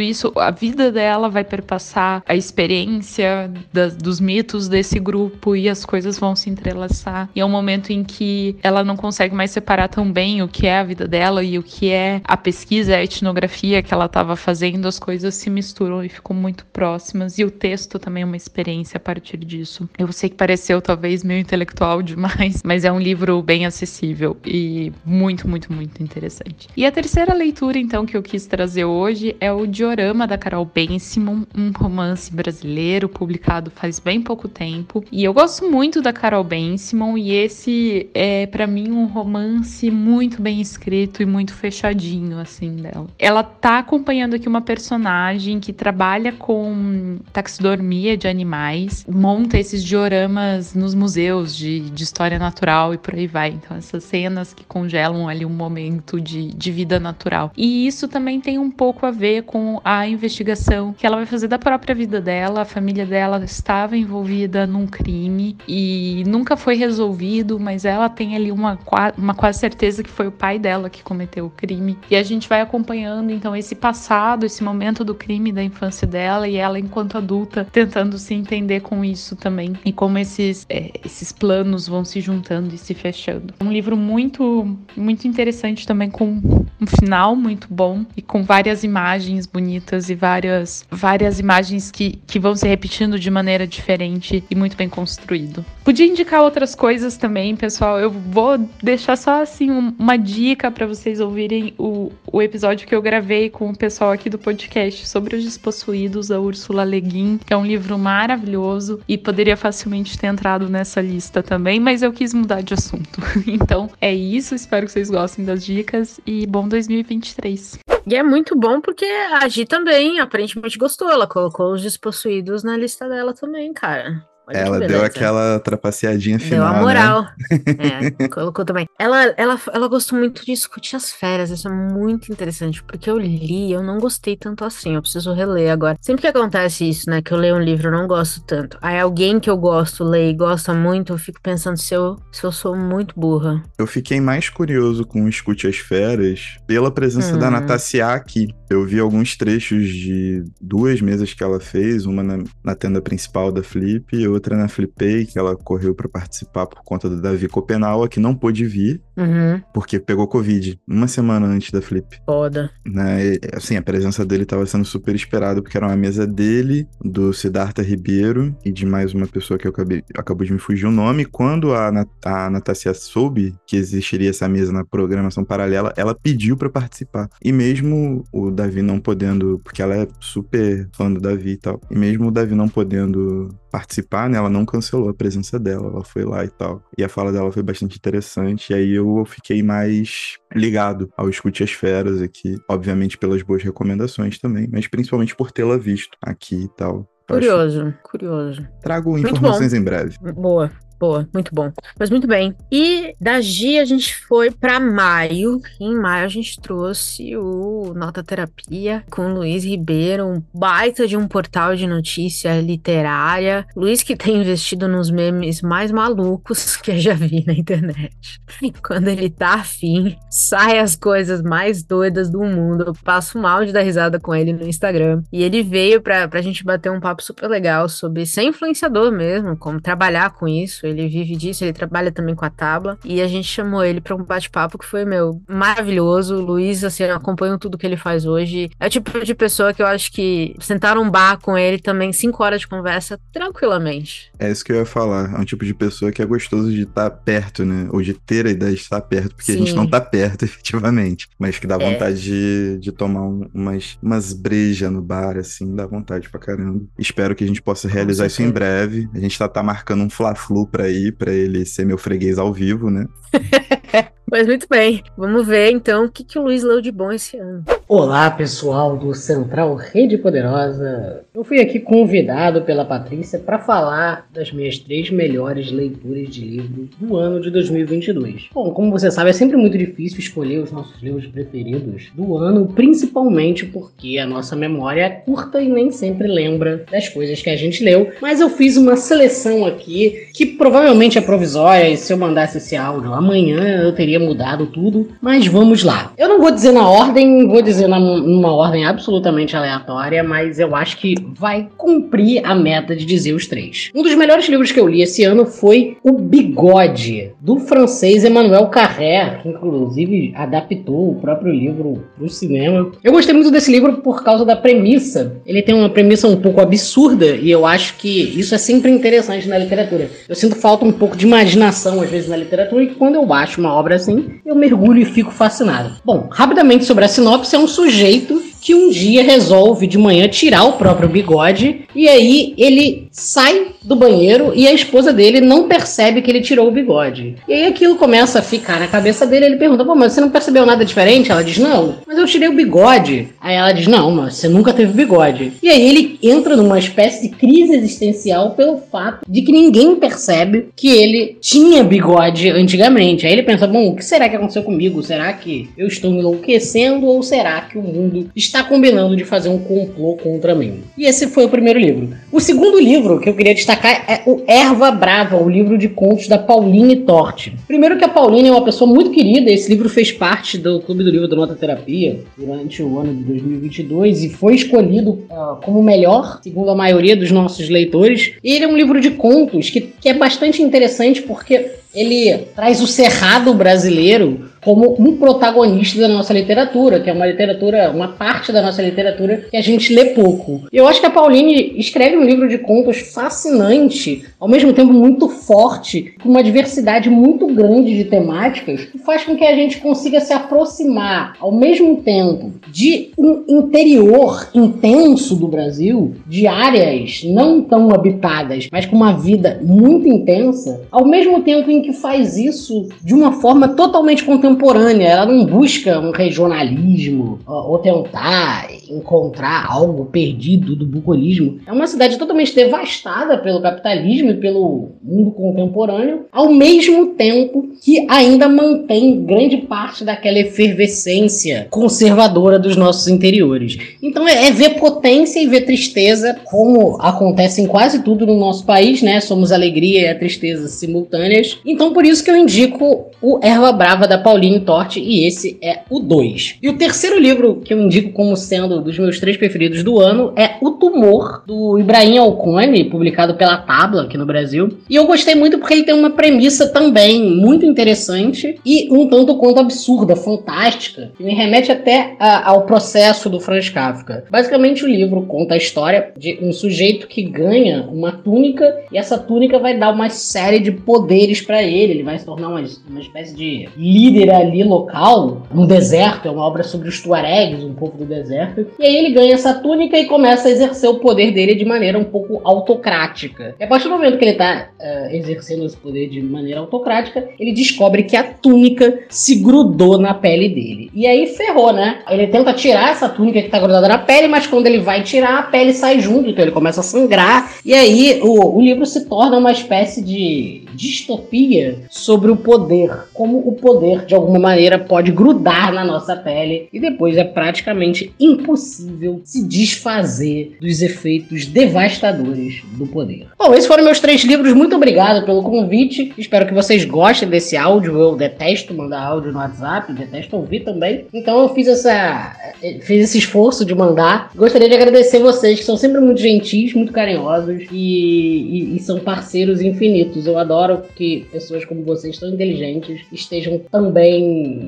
isso, a vida dela vai perpassar a experiência das, dos mitos desse grupo e as coisas vão se entrelaçar. E é um momento em que ela não consegue mais separar tão bem o que é a vida dela e o que é a pesquisa, a etnografia que ela estava fazendo, as coisas se misturam e ficam muito próximas. E o texto também é uma experiência a partir disso. Eu sei que pareceu talvez meio intelectual demais, [LAUGHS] mas é um livro bem acessível e muito, muito, muito interessante. E a terceira leitura, então, que eu quis trazer hoje é o Diorama da Carol Ben Simon, um romance brasileiro publicado faz bem pouco tempo. E eu gosto muito da Carol Ben Simon e esse é para mim um romance muito bem escrito e muito fechadinho assim dela. Ela tá acompanhando aqui uma personagem que trabalha com taxidermia de animais, monta esses dioramas nos museus de, de história natural e por aí vai. Então essas cenas que congelam ali um momento de, de vida natural. E isso também tem um pouco a ver com a investigação que ela vai fazer da própria vida dela. A família dela estava envolvida num crime e nunca foi resolvido, mas ela tem ali uma, uma quase certeza que foi o pai dela que cometeu o crime. E a gente vai acompanhando então esse passado, esse momento do crime da infância dela e ela enquanto adulta tentando se entender com isso também e como esses, é, esses planos vão se juntando e se fechando. Um livro muito, muito interessante também com um final muito bom e com várias imagens bonitas e várias, várias imagens que, que vão se repetindo de maneira diferente e muito bem construído. Podia indicar outras coisas também, pessoal. Eu vou deixar só assim uma dica para vocês ouvirem o, o episódio que eu gravei com o pessoal aqui do podcast sobre os despossuídos da Ursula Le Guin, que é um livro maravilhoso e poderia facilmente ter entrado nessa lista também, mas eu quis mudar de assunto. [LAUGHS] Então é isso, espero que vocês gostem das dicas e bom 2023. E é muito bom porque a Gi também aparentemente gostou. Ela colocou os despossuídos na lista dela também, cara. Olha ela deu aquela trapaceadinha final. Deu a né? moral. Né? [LAUGHS] É, colocou também. Ela, ela, ela gostou muito de discutir as férias. Isso é muito interessante, porque eu li, eu não gostei tanto assim. Eu preciso reler agora. Sempre que acontece isso, né? Que eu leio um livro, eu não gosto tanto. Aí alguém que eu gosto lê e gosta muito, eu fico pensando se eu, se eu sou muito burra. Eu fiquei mais curioso com o Escute as Feras pela presença hum. da Natassia aqui. Eu vi alguns trechos de duas mesas que ela fez, uma na, na tenda principal da Flip e outra na Flipei, que ela correu para participar por conta do Davi Copenau, que não pôde vir, uhum. porque pegou Covid uma semana antes da Flip. Foda. Né? E, assim, a presença dele estava sendo super esperada, porque era uma mesa dele, do Siddhartha Ribeiro e de mais uma pessoa que eu acabei, acabou de me fugir o nome. Quando a, a Natácia soube que existiria essa mesa na programação paralela, ela pediu para participar. E mesmo o Davi não podendo, porque ela é super fã do Davi e tal, e mesmo o Davi não podendo participar, né? Ela não cancelou a presença dela, ela foi lá e tal. E a fala dela foi bastante interessante. E aí eu fiquei mais ligado ao Escute as Feras aqui, obviamente pelas boas recomendações também, mas principalmente por tê-la visto aqui e tal. Curioso, curioso. Trago informações em breve. Boa. Boa, muito bom. Mas muito bem. E da Gi a gente foi para maio. Em maio a gente trouxe o Nota Terapia com Luiz Ribeiro, um baita de um portal de notícia literária. Luiz que tem investido nos memes mais malucos que eu já vi na internet. [LAUGHS] Quando ele tá afim, sai as coisas mais doidas do mundo. Eu passo mal de dar risada com ele no Instagram. E ele veio pra, pra gente bater um papo super legal sobre ser influenciador mesmo, como trabalhar com isso ele vive disso, ele trabalha também com a tábua. E a gente chamou ele para um bate-papo que foi, meu, maravilhoso. O Luiz, assim, acompanho tudo que ele faz hoje. É o tipo de pessoa que eu acho que sentar um bar com ele também, cinco horas de conversa, tranquilamente. É isso que eu ia falar. É um tipo de pessoa que é gostoso de estar perto, né? Ou de ter a ideia de estar perto, porque Sim. a gente não tá perto, [LAUGHS] efetivamente. Mas que dá é. vontade de, de tomar um, umas, umas brejas no bar, assim, dá vontade pra caramba. Espero que a gente possa realizar isso em breve. A gente tá, tá marcando um Fla-Flu pra ir, pra ele ser meu freguês ao vivo, né? [LAUGHS] Mas muito bem, vamos ver então o que, que o Luiz leu de bom esse ano. Olá pessoal do Central Rede Poderosa. Eu fui aqui convidado pela Patrícia para falar das minhas três melhores leituras de livro do ano de 2022. Bom, como você sabe, é sempre muito difícil escolher os nossos livros preferidos do ano, principalmente porque a nossa memória é curta e nem sempre lembra das coisas que a gente leu. Mas eu fiz uma seleção aqui que provavelmente é provisória e se eu mandasse esse áudio amanhã eu teria mudado tudo. Mas vamos lá. Eu não vou dizer na ordem, vou dizer na, numa ordem absolutamente aleatória, mas eu acho que vai cumprir a meta de dizer os três. Um dos melhores livros que eu li esse ano foi O Bigode, do francês Emmanuel Carré, que inclusive adaptou o próprio livro para o cinema. Eu gostei muito desse livro por causa da premissa. Ele tem uma premissa um pouco absurda e eu acho que isso é sempre interessante na literatura. Eu sinto falta um pouco de imaginação às vezes na literatura e quando eu acho uma obra assim, eu mergulho e fico fascinado. Bom, rapidamente sobre a sinopse, é um sujeito que um dia resolve de manhã tirar o próprio bigode e aí ele sai do banheiro e a esposa dele não percebe que ele tirou o bigode. E aí aquilo começa a ficar na cabeça dele. Ele pergunta: Pô, mas você não percebeu nada diferente? Ela diz: Não, mas eu tirei o bigode. Aí ela diz: Não, mas você nunca teve bigode. E aí ele entra numa espécie de crise existencial pelo fato de que ninguém percebe que ele tinha bigode antigamente. Aí ele pensa: Bom, o que será que aconteceu comigo? Será que eu estou enlouquecendo ou será que o mundo está combinando de fazer um complô contra mim? E esse foi o primeiro livro. O segundo livro que eu queria destacar é o Erva Brava, o livro de contos da Pauline Torte. Primeiro que a Pauline é uma pessoa muito querida, esse livro fez parte do Clube do Livro da Nota Terapia durante o ano de 2022 e foi escolhido uh, como melhor, segundo a maioria dos nossos leitores. E ele é um livro de contos que, que é bastante interessante porque ele traz o cerrado brasileiro como um protagonista da nossa literatura, que é uma literatura, uma parte da nossa literatura que a gente lê pouco. Eu acho que a Pauline escreve um livro de contos fascinante, ao mesmo tempo muito forte, com uma diversidade muito grande de temáticas, que faz com que a gente consiga se aproximar ao mesmo tempo de um interior intenso do Brasil, de áreas não tão habitadas, mas com uma vida muito intensa, ao mesmo tempo em que faz isso de uma forma totalmente contemporânea contemporânea, ela não busca um regionalismo ou tentar encontrar algo perdido do bucolismo. É uma cidade totalmente devastada pelo capitalismo e pelo mundo contemporâneo, ao mesmo tempo que ainda mantém grande parte daquela efervescência conservadora dos nossos interiores. Então é, é ver potência e ver tristeza, como acontece em quase tudo no nosso país, né? Somos alegria e a tristeza simultâneas. Então por isso que eu indico o Erva Brava da Paulina Paulinho Torte, e esse é o 2. E o terceiro livro que eu indico como sendo dos meus três preferidos do ano é O Tumor, do Ibrahim Alcone, publicado pela Tabla aqui no Brasil. E eu gostei muito porque ele tem uma premissa também muito interessante e um tanto quanto absurda, fantástica, que me remete até a, ao processo do Franz Kafka. Basicamente, o livro conta a história de um sujeito que ganha uma túnica e essa túnica vai dar uma série de poderes para ele. Ele vai se tornar uma, uma espécie de líder ali local, no deserto, é uma obra sobre os tuaregs, um povo do deserto. E aí ele ganha essa túnica e começa a exercer o poder dele de maneira um pouco autocrática. E a partir do momento que ele está uh, exercendo esse poder de maneira autocrática, ele descobre que a túnica se grudou na pele dele. E aí ferrou, né? Ele tenta tirar essa túnica que está grudada na pele, mas quando ele vai tirar, a pele sai junto, então ele começa a sangrar. E aí o, o livro se torna uma espécie de distopia sobre o poder, como o poder de alguma maneira pode grudar na nossa pele e depois é praticamente impossível se desfazer dos efeitos devastadores do poder. Bom, esses foram meus três livros. Muito obrigado pelo convite. Espero que vocês gostem desse áudio. Eu detesto mandar áudio no WhatsApp, detesto ouvir também. Então eu fiz essa fiz esse esforço de mandar. Gostaria de agradecer vocês que são sempre muito gentis, muito carinhosos e, e, e são parceiros infinitos. Eu adoro que pessoas como vocês, tão inteligentes, estejam também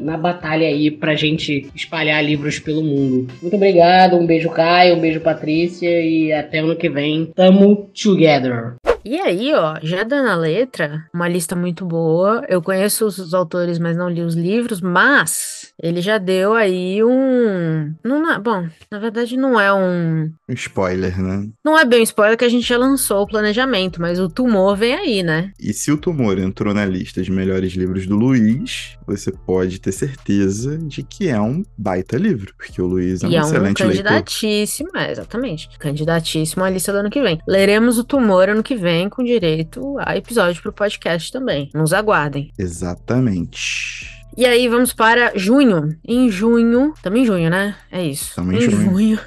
na batalha aí pra gente espalhar livros pelo mundo. Muito obrigado, um beijo Caio, um beijo Patrícia e até ano que vem. Tamo together! E aí, ó, já dando a letra, uma lista muito boa. Eu conheço os autores, mas não li os livros, mas ele já deu aí um. Não é... Bom, na verdade não é um. Spoiler, né? Não é bem um spoiler que a gente já lançou o planejamento, mas o tumor vem aí, né? E se o tumor entrou na lista de melhores livros do Luiz, você pode ter certeza de que é um baita livro, porque o Luiz é um e excelente é um candidatíssimo, leitor. É, exatamente. Candidatíssimo à lista do ano que vem. Leremos o tumor ano que vem vem com direito a episódio pro podcast também. Nos aguardem. Exatamente. E aí vamos para junho. Em junho, também em junho, né? É isso. Também em junho. junho.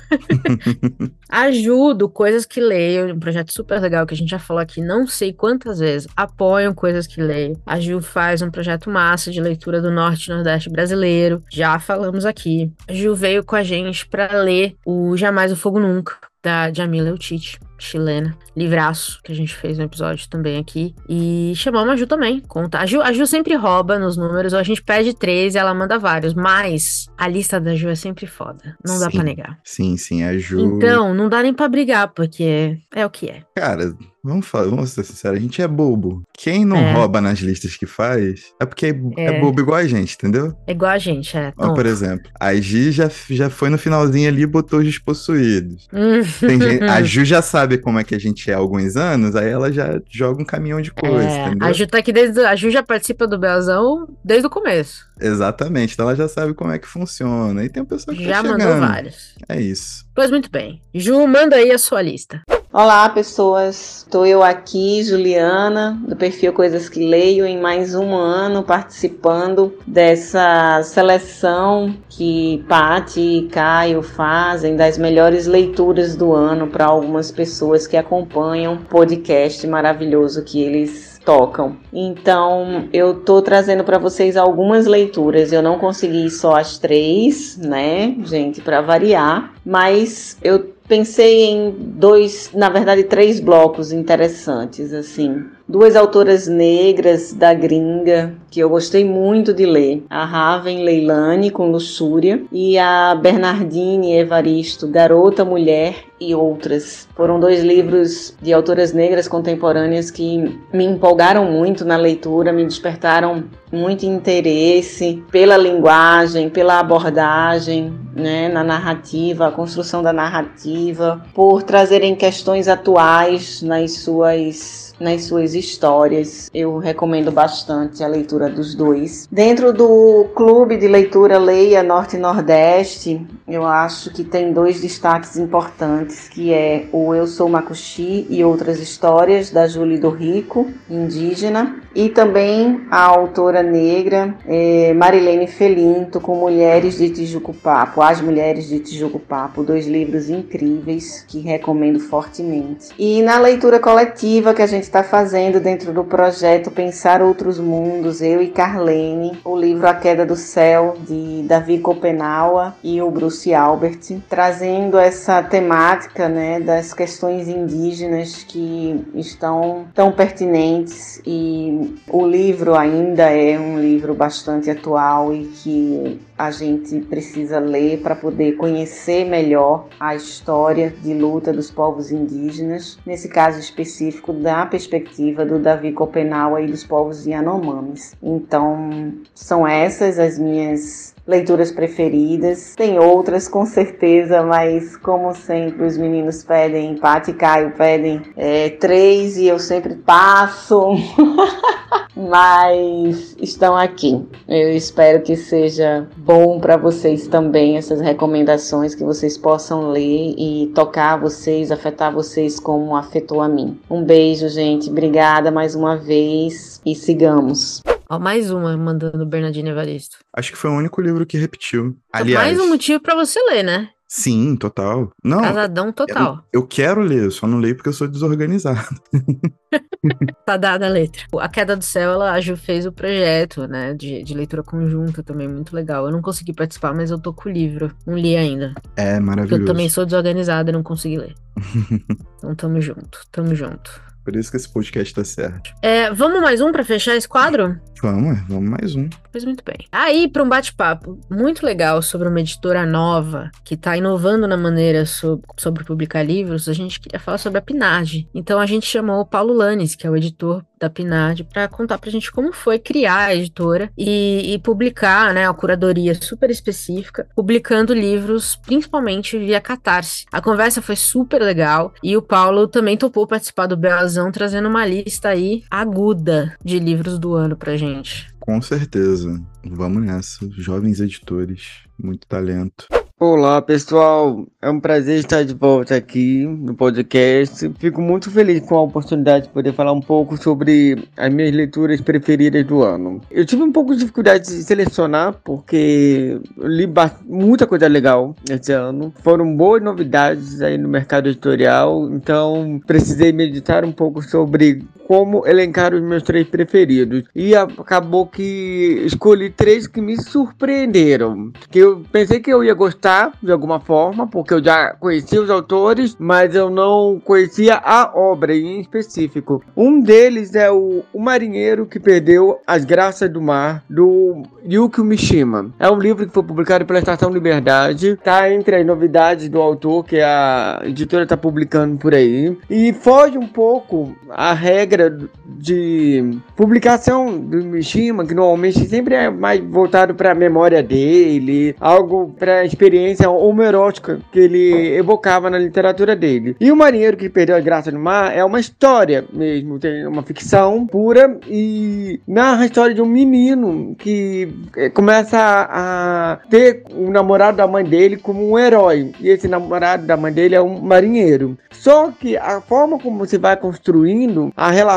[LAUGHS] Ajudo Coisas que Leio, um projeto super legal que a gente já falou aqui não sei quantas vezes. Apoiam Coisas que Leio. A Ju faz um projeto massa de leitura do Norte e Nordeste brasileiro. Já falamos aqui. A Ju veio com a gente para ler o Jamais o Fogo Nunca, da Jamila Eutite chilena, livraço, que a gente fez um episódio também aqui. E chamamos a Ju também. Conta. A Ju, a Ju sempre rouba nos números, ou a gente pede três e ela manda vários. Mas a lista da Ju é sempre foda. Não sim, dá pra negar. Sim, sim, a Ju. Então, não dá nem pra brigar, porque é o que é. Cara, Vamos, falar, vamos ser sinceros, a gente é bobo. Quem não é. rouba nas listas que faz é porque é, é. é, bobo igual a gente, entendeu? É igual a gente, é. Ó, por exemplo, a Gi já, já foi no finalzinho ali e botou os despossuídos. gente, a [LAUGHS] Ju já sabe como é que a gente é há alguns anos, aí ela já joga um caminhão de coisa, é? A Ju tá aqui desde. A Ju já participa do Belzão desde o começo. Exatamente, então ela já sabe como é que funciona. E tem uma pessoa que já tá mandou vários. É isso. Pois muito bem. Ju, manda aí a sua lista. Olá, pessoas. Estou eu aqui, Juliana, do perfil Coisas que Leio, em mais um ano participando dessa seleção que Pati e Caio fazem das melhores leituras do ano para algumas pessoas que acompanham o podcast maravilhoso que eles tocam. Então, eu tô trazendo para vocês algumas leituras. Eu não consegui só as três, né, gente, para variar, mas eu pensei em dois, na verdade, três blocos interessantes, assim duas autoras negras da gringa que eu gostei muito de ler, a Raven Leilani com Luxúria e a Bernardine Evaristo, Garota, Mulher e outras. Foram dois livros de autoras negras contemporâneas que me empolgaram muito na leitura, me despertaram muito interesse pela linguagem, pela abordagem, né, na narrativa, a construção da narrativa, por trazerem questões atuais nas suas nas suas histórias. Eu recomendo bastante a leitura dos dois. Dentro do clube de leitura Leia Norte e Nordeste, eu acho que tem dois destaques importantes, que é o Eu Sou Macuxi e Outras Histórias, da Julie do Rico, indígena, e também a autora negra é, Marilene Felinto, com Mulheres de Tijucupapo, As Mulheres de Tijucupapo, dois livros incríveis que recomendo fortemente. E na leitura coletiva que a gente está fazendo dentro do projeto Pensar Outros Mundos, eu e Carlene, o livro A Queda do Céu, de Davi Copenaua e o Bruce Albert, trazendo essa temática né, das questões indígenas que estão tão pertinentes e o livro ainda é um livro bastante atual e que a gente precisa ler para poder conhecer melhor a história de luta dos povos indígenas, nesse caso específico da perspectiva do Davi Copenau e dos povos Yanomamis. Então, são essas as minhas leituras preferidas. Tem outras com certeza, mas como sempre os meninos pedem, Paty e Caio pedem é, três e eu sempre passo. [LAUGHS] mas estão aqui. Eu espero que seja bom para vocês também essas recomendações que vocês possam ler e tocar vocês, afetar vocês como afetou a mim. Um beijo, gente. Obrigada mais uma vez e sigamos. Ó, mais uma mandando Bernardino Evaristo. Acho que foi o único livro que repetiu. Aliás, Mais um motivo pra você ler, né? sim, total. Não, Casadão total. eu quero ler, eu só não leio porque eu sou desorganizado. [LAUGHS] Tá dada a letra. A Queda do Céu, ela, a Ju fez o projeto, né, de, de leitura conjunta também, muito legal. Eu não consegui participar, mas eu tô com o livro. Não li ainda. É Porque maravilhoso. eu também sou desorganizada e não consegui ler. [LAUGHS] Então tamo junto, tamo junto. Por isso que esse podcast tá certo. É, vamos mais um pra fechar esse quadro? Vamos, vamos mais um. Pois muito bem. Aí, para um bate-papo muito legal sobre uma editora nova que está inovando na maneira so- sobre publicar livros, a gente queria falar sobre a Pinage. Então a gente chamou o Paulo Lanes, que é o editor da Pinage, para contar pra gente como foi criar a editora e, e publicar, né, a curadoria super específica, publicando livros principalmente via Catarse. A conversa foi super legal e o Paulo também topou participar do Beazão, trazendo uma lista aí aguda de livros do ano pra gente. Com certeza. Vamos nessa. Jovens editores, muito talento. Olá pessoal, é um prazer estar de volta aqui no podcast. Fico muito feliz com a oportunidade de poder falar um pouco sobre as minhas leituras preferidas do ano. Eu tive um pouco de dificuldade de selecionar porque li muita coisa legal esse ano. Foram boas novidades aí no mercado editorial, então precisei meditar um pouco sobre como elencar os meus três preferidos. E acabou que escolhi três que me surpreenderam. Que eu pensei que eu ia gostar de alguma forma, porque eu já conhecia os autores, mas eu não conhecia a obra em específico. Um deles é o, o Marinheiro que Perdeu as Graças do Mar, do Yukio Mishima. É um livro que foi publicado pela Estação Liberdade, tá entre as novidades do autor que a editora está publicando por aí. E foge um pouco a regra de publicação do Mishima, que normalmente sempre é mais voltado para a memória dele, algo para a experiência homerótica que ele evocava na literatura dele. E o Marinheiro que Perdeu a Graça no Mar é uma história mesmo, tem uma ficção pura e narra a história de um menino que eh, começa a ter o namorado da mãe dele como um herói. E esse namorado da mãe dele é um marinheiro. Só que a forma como se vai construindo a relação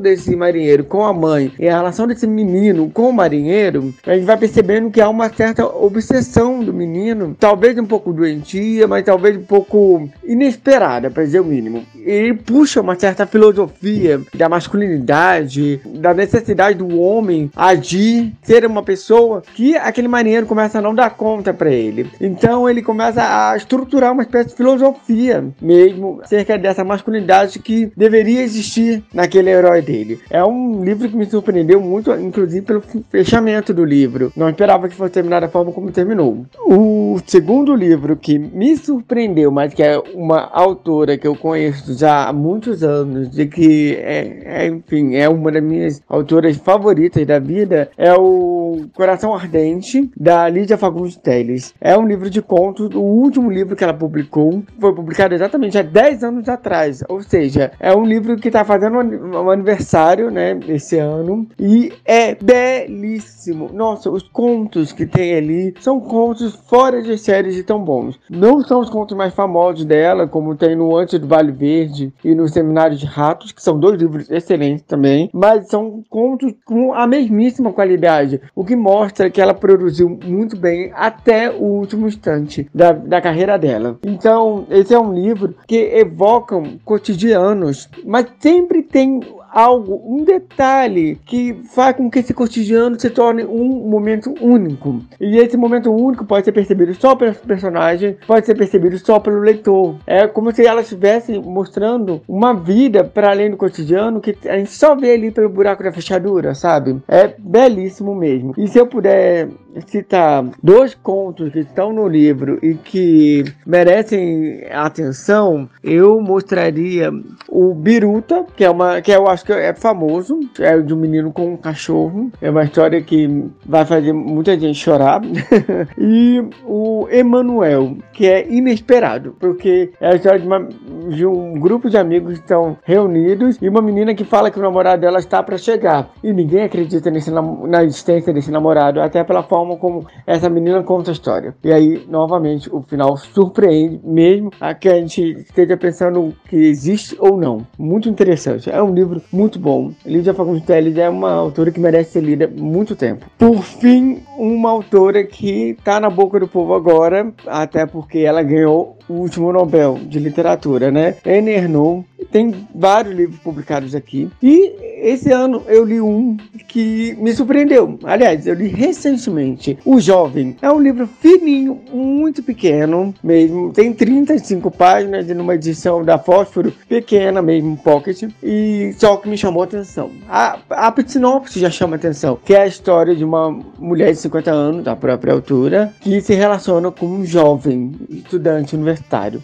desse marinheiro com a mãe e a relação desse menino com o marinheiro, a gente vai percebendo que há uma certa obsessão do menino, talvez um pouco doentia, mas talvez um pouco inesperada, para dizer o mínimo. Ele puxa uma certa filosofia da masculinidade, da necessidade do homem agir, ser uma pessoa que aquele marinheiro começa a não dar conta para ele. Então ele começa a estruturar uma espécie de filosofia mesmo acerca dessa masculinidade que deveria existir naquele herói dele. É um livro que me surpreendeu muito, inclusive pelo fechamento do livro. Não esperava que fosse terminar da forma como terminou. O segundo livro que me surpreendeu, mas que é uma autora que eu conheço já há muitos anos e que é, é, enfim, é uma das minhas autoras favoritas da vida, é o Coração Ardente, da Lídia Fagundes Teles. É um livro de contos, o último livro que ela publicou, foi publicado exatamente há 10 anos atrás, ou seja, é um livro que está fazendo um ani- aniversário, né, esse ano, e é belíssimo. Nossa, os contos que tem ali são contos fora de séries de tão bons. Não são os contos mais famosos dela, como tem no Antes do Vale Verde e no Seminário de Ratos, que são dois livros excelentes também, mas são contos com a mesmíssima qualidade, o que mostra que ela produziu muito bem até o último instante da, da carreira dela. Então, esse é um livro que evoca cotidianos, mas sempre tem algo, um detalhe que faz com que esse cotidiano se torne um momento único. E esse momento único pode ser percebido só pelo personagem, pode ser percebido só pelo leitor. É como se ela estivesse mostrando uma vida para além do cotidiano que a gente só vê ali pelo buraco da fechadura, sabe? É belíssimo mesmo. E se eu puder citar dois contos que estão no livro e que merecem atenção, eu mostraria o Biruta, que é uma que eu acho que é famoso, é de um menino com um cachorro. É uma história que vai fazer muita gente chorar. [LAUGHS] e o Emanuel, que é inesperado, porque é a história de, uma, de um grupo de amigos que estão reunidos e uma menina que fala que o namorado dela está para chegar. E ninguém acredita nesse, na existência desse namorado, até pela forma como essa menina conta a história. E aí, novamente, o final surpreende, mesmo a que a gente esteja pensando que existe ou não. Muito interessante. É um livro muito bom. Lídia Fagundes é uma autora que merece ser lida muito tempo. Por fim, uma autora que está na boca do povo agora, até porque ela ganhou o último Nobel de Literatura, né? Anne Ernaux. Tem vários livros publicados aqui. E esse ano eu li um que me surpreendeu. Aliás, eu li recentemente. O Jovem. É um livro fininho, muito pequeno mesmo. Tem 35 páginas e numa edição da Fósforo pequena mesmo, pocket. E só que me chamou a atenção. A, a sinopse já chama atenção. Que é a história de uma mulher de 50 anos, da própria altura, que se relaciona com um jovem estudante universitário.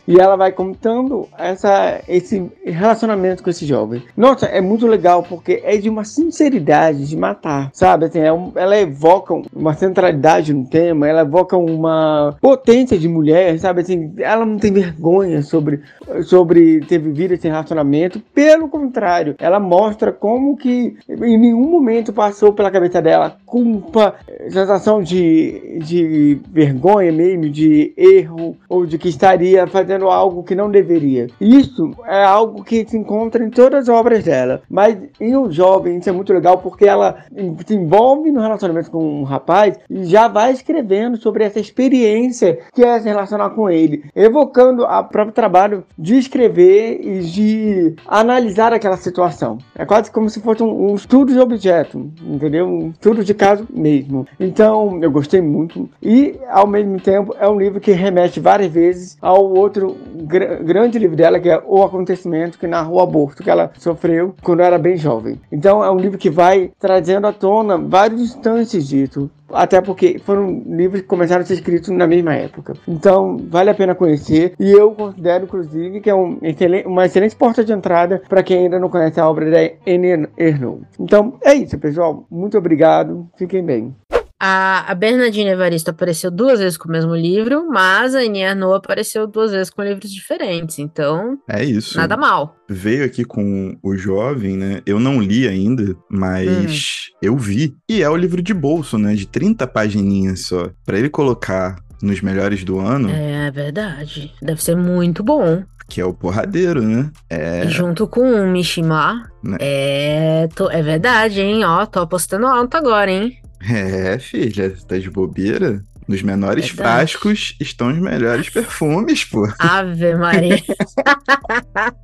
E ela vai contando essa, esse relacionamento com esse jovem. Nossa, é muito legal porque é de uma sinceridade de matar, sabe? Assim, é um, ela evoca uma centralidade no tema, ela evoca uma potência de mulher, sabe? Assim, ela não tem vergonha sobre, sobre ter vivido esse relacionamento. Pelo contrário, ela mostra como que em nenhum momento passou pela cabeça dela culpa, sensação de, de vergonha mesmo, de erro, ou de que estaria fazendo algo que não deveria. Isso é algo que se encontra em todas as obras dela, mas em O Jovem isso é muito legal porque ela se envolve no relacionamento com um rapaz e já vai escrevendo sobre essa experiência que é se relacionar com ele, evocando o próprio trabalho de escrever e de analisar aquela situação. É quase como se fosse um, um estudo de objeto, entendeu? Um estudo de caso mesmo. Então, eu gostei muito e ao mesmo tempo é um livro que remete várias vezes ao outro gr grande livro dela, que é O Acontecimento, que narra o aborto que ela sofreu quando era bem jovem. Então é um livro que vai trazendo à tona várias instâncias disso. Até porque foram livros que começaram a ser escritos na mesma época. Então, vale a pena conhecer. E eu considero, inclusive, que é um excelente, uma excelente porta de entrada para quem ainda não conhece a obra da Anne Ernaux. Então, é isso, pessoal. Muito obrigado. Fiquem bem. A, a Bernardine Evaristo apareceu duas vezes com o mesmo livro, mas a Aninha Arnaud apareceu duas vezes com livros diferentes, então. É isso. Nada mal. Veio aqui com o jovem, né? Eu não li ainda, mas hum. eu vi. E é o livro de bolso, né? De 30 pagininhas só. Para ele colocar nos melhores do ano. É verdade. Deve ser muito bom. Que é o porradeiro, né? É... Junto com o Mishima. Né? É... É verdade, hein? Ó, tô apostando alto agora, hein? É, filha, tá de bobeira? Nos menores Verdade. frascos estão os melhores perfumes, pô. Ave Maria. [LAUGHS]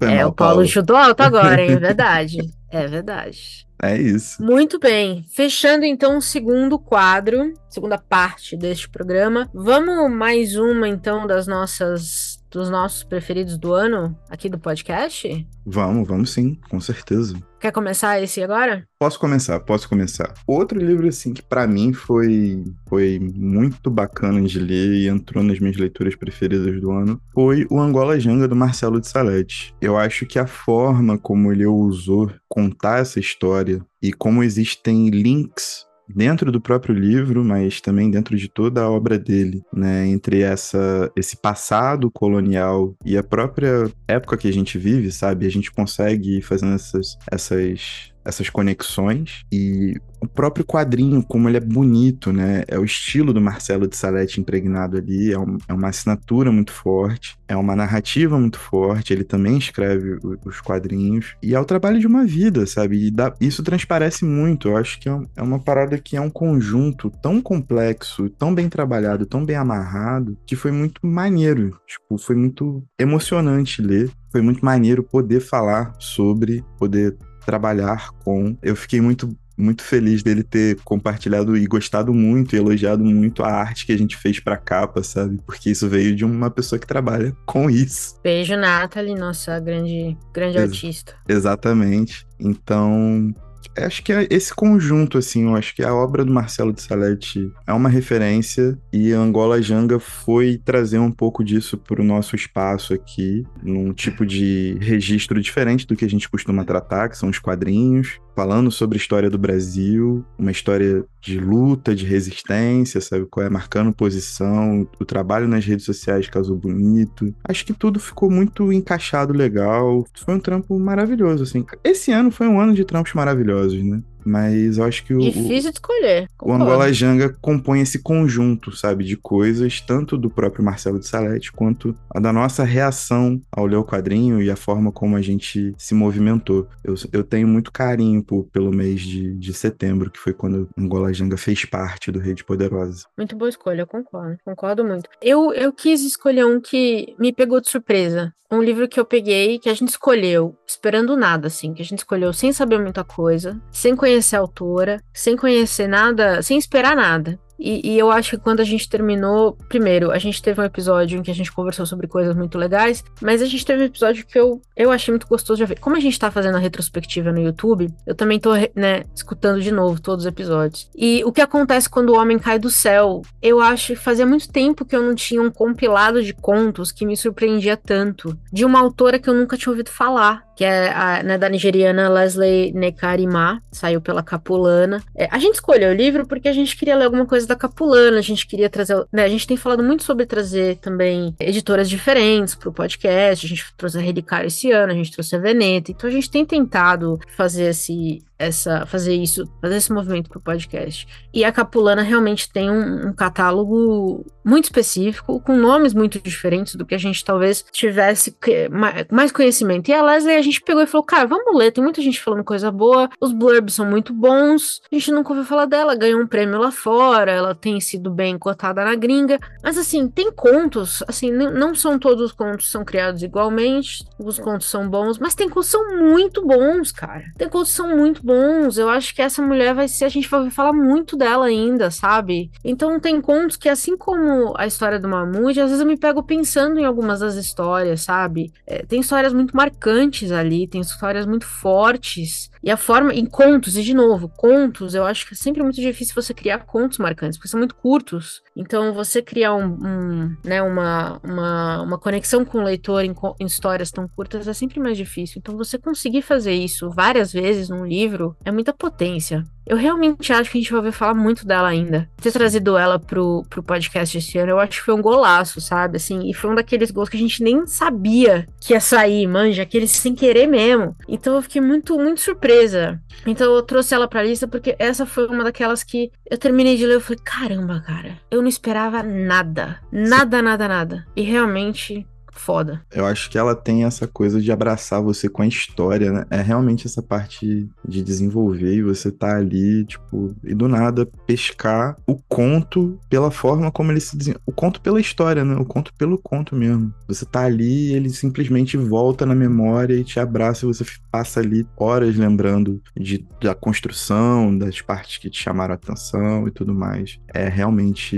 é, mal, o Paulo, Paulo chutou alto agora, hein? É [LAUGHS] verdade. É verdade. É isso. Muito bem. Fechando então o segundo quadro, segunda parte deste programa. Vamos mais uma então das nossas dos nossos preferidos do ano aqui do podcast? Vamos, vamos sim, com certeza. Quer começar esse agora? Posso começar, posso começar. Outro livro assim que para mim foi foi muito bacana de ler e entrou nas minhas leituras preferidas do ano foi o Angola Janga do Marcelo de Salete. Eu acho que a forma como ele usou contar essa história e como existem links dentro do próprio livro, mas também dentro de toda a obra dele, né, entre essa esse passado colonial e a própria época que a gente vive, sabe? A gente consegue fazendo essas essas essas conexões. E o próprio quadrinho, como ele é bonito, né? É o estilo do Marcelo de Salete impregnado ali, é, um, é uma assinatura muito forte, é uma narrativa muito forte, ele também escreve os quadrinhos, e é o trabalho de uma vida, sabe? E dá, isso transparece muito, eu acho que é, é uma parada que é um conjunto tão complexo, tão bem trabalhado, tão bem amarrado, que foi muito maneiro, tipo, foi muito emocionante ler, foi muito maneiro poder falar sobre, poder trabalhar com. Eu fiquei muito muito feliz dele ter compartilhado e gostado muito e elogiado muito a arte que a gente fez pra capa, sabe? Porque isso veio de uma pessoa que trabalha [LAUGHS] com isso. Beijo, Nathalie, nossa grande, grande Ex artista. Exatamente. Então, acho que é esse conjunto, assim, eu acho que a obra do Marcelo de Salete é uma referência e Angola Janga foi trazer um pouco disso para o nosso espaço aqui, num tipo de registro diferente do que a gente costuma tratar, que são os quadrinhos, falando sobre a história do Brasil, uma história de luta, de resistência, sabe qual é? Marcando posição, o trabalho nas redes sociais casou bonito. Acho que tudo ficou muito encaixado legal. Foi um trampo maravilhoso, assim. Esse ano foi um ano de trampos maravilhosos, né? Mas eu acho que o. Difícil de escolher. O Angola Janga compõe esse conjunto, sabe, de coisas, tanto do próprio Marcelo de Salete, quanto a da nossa reação ao ler o quadrinho e a forma como a gente se movimentou. Eu, eu tenho muito carinho por, pelo mês de, de setembro, que foi quando Angola Janga fez parte do Rede Poderosa. Muito boa escolha, eu concordo. Concordo muito. Eu, eu quis escolher um que me pegou de surpresa. Um livro que eu peguei, que a gente escolheu, esperando nada, assim, que a gente escolheu sem saber muita coisa, sem conhecer conhecer a autora, sem conhecer nada, sem esperar nada. E, e, eu acho que quando a gente terminou, primeiro, a gente teve um episódio em que a gente conversou sobre coisas muito legais, mas a gente teve um episódio que eu, eu achei muito gostoso de ver. Como a gente tá fazendo a retrospectiva no YouTube, eu também tô, né, escutando de novo todos os episódios. E o que acontece quando o homem cai do céu? Eu acho que fazia muito tempo que eu não tinha um compilado de contos que me surpreendia tanto. De uma autora que eu nunca tinha ouvido falar que é a, né, da nigeriana Leslie Nekarima, saiu pela Capulana. É, a gente escolheu o livro porque a gente queria ler alguma coisa da Capulana, a gente queria trazer. Né, a gente tem falado muito sobre trazer também editoras diferentes para o podcast. A gente trouxe a Relicário esse ano, a gente trouxe a Veneta. Então a gente tem tentado fazer esse, essa fazer isso, fazer esse movimento para o podcast. E a Capulana realmente tem um, um, catálogo muito específico, com nomes muito diferentes do que a gente talvez tivesse que, mais, conhecimento. E a Leslie a gente pegou e falou: cara, vamos ler, tem muita gente falando coisa boa, os blurbs são muito bons, a gente nunca ouviu falar dela, ganhou um prêmio lá fora, ela tem sido bem cotada na gringa. Mas assim, tem contos, assim, não são todos os contos são criados igualmente, os contos são bons, mas tem contos são muito bons, cara. Tem contos são muito bons bons. Eu acho que essa mulher vai ser. A gente vai falar muito dela ainda, sabe? Então tem contos que, assim como a história do Mamute, às vezes eu me pego pensando em algumas das histórias, sabe? É, tem histórias muito marcantes ali, tem histórias muito fortes. E a forma, em contos, e de novo, contos, eu acho que é sempre muito difícil você criar contos marcantes, porque são muito curtos. Então, você criar um, um né, uma, uma, uma conexão com o leitor em, em, histórias tão curtas é sempre mais difícil. Então, você conseguir fazer isso várias vezes num livro é muita potência. Eu realmente acho que a gente vai ouvir falar muito dela ainda. Ter trazido ela pro, pro podcast esse ano, eu acho que foi um golaço, sabe? Assim, e foi um daqueles gols que a gente nem sabia que ia sair, manja, aqueles sem querer mesmo. Então eu fiquei muito, muito surpresa. Então eu trouxe ela pra lista porque essa foi uma daquelas que eu terminei de ler e falei, caramba, cara, eu não esperava nada. Nada, nada, nada. E realmente foda. Eu acho que ela tem essa coisa de abraçar você com a história, né? É realmente essa parte de desenvolver e você tá ali, tipo, e do nada pescar o conto pela forma como ele se desenvolve. O conto pela história, né? O conto pelo conto mesmo. Você tá ali, ele simplesmente volta na memória e te abraça e você passa ali horas lembrando de, da construção, das partes que te chamaram a atenção e tudo mais. É realmente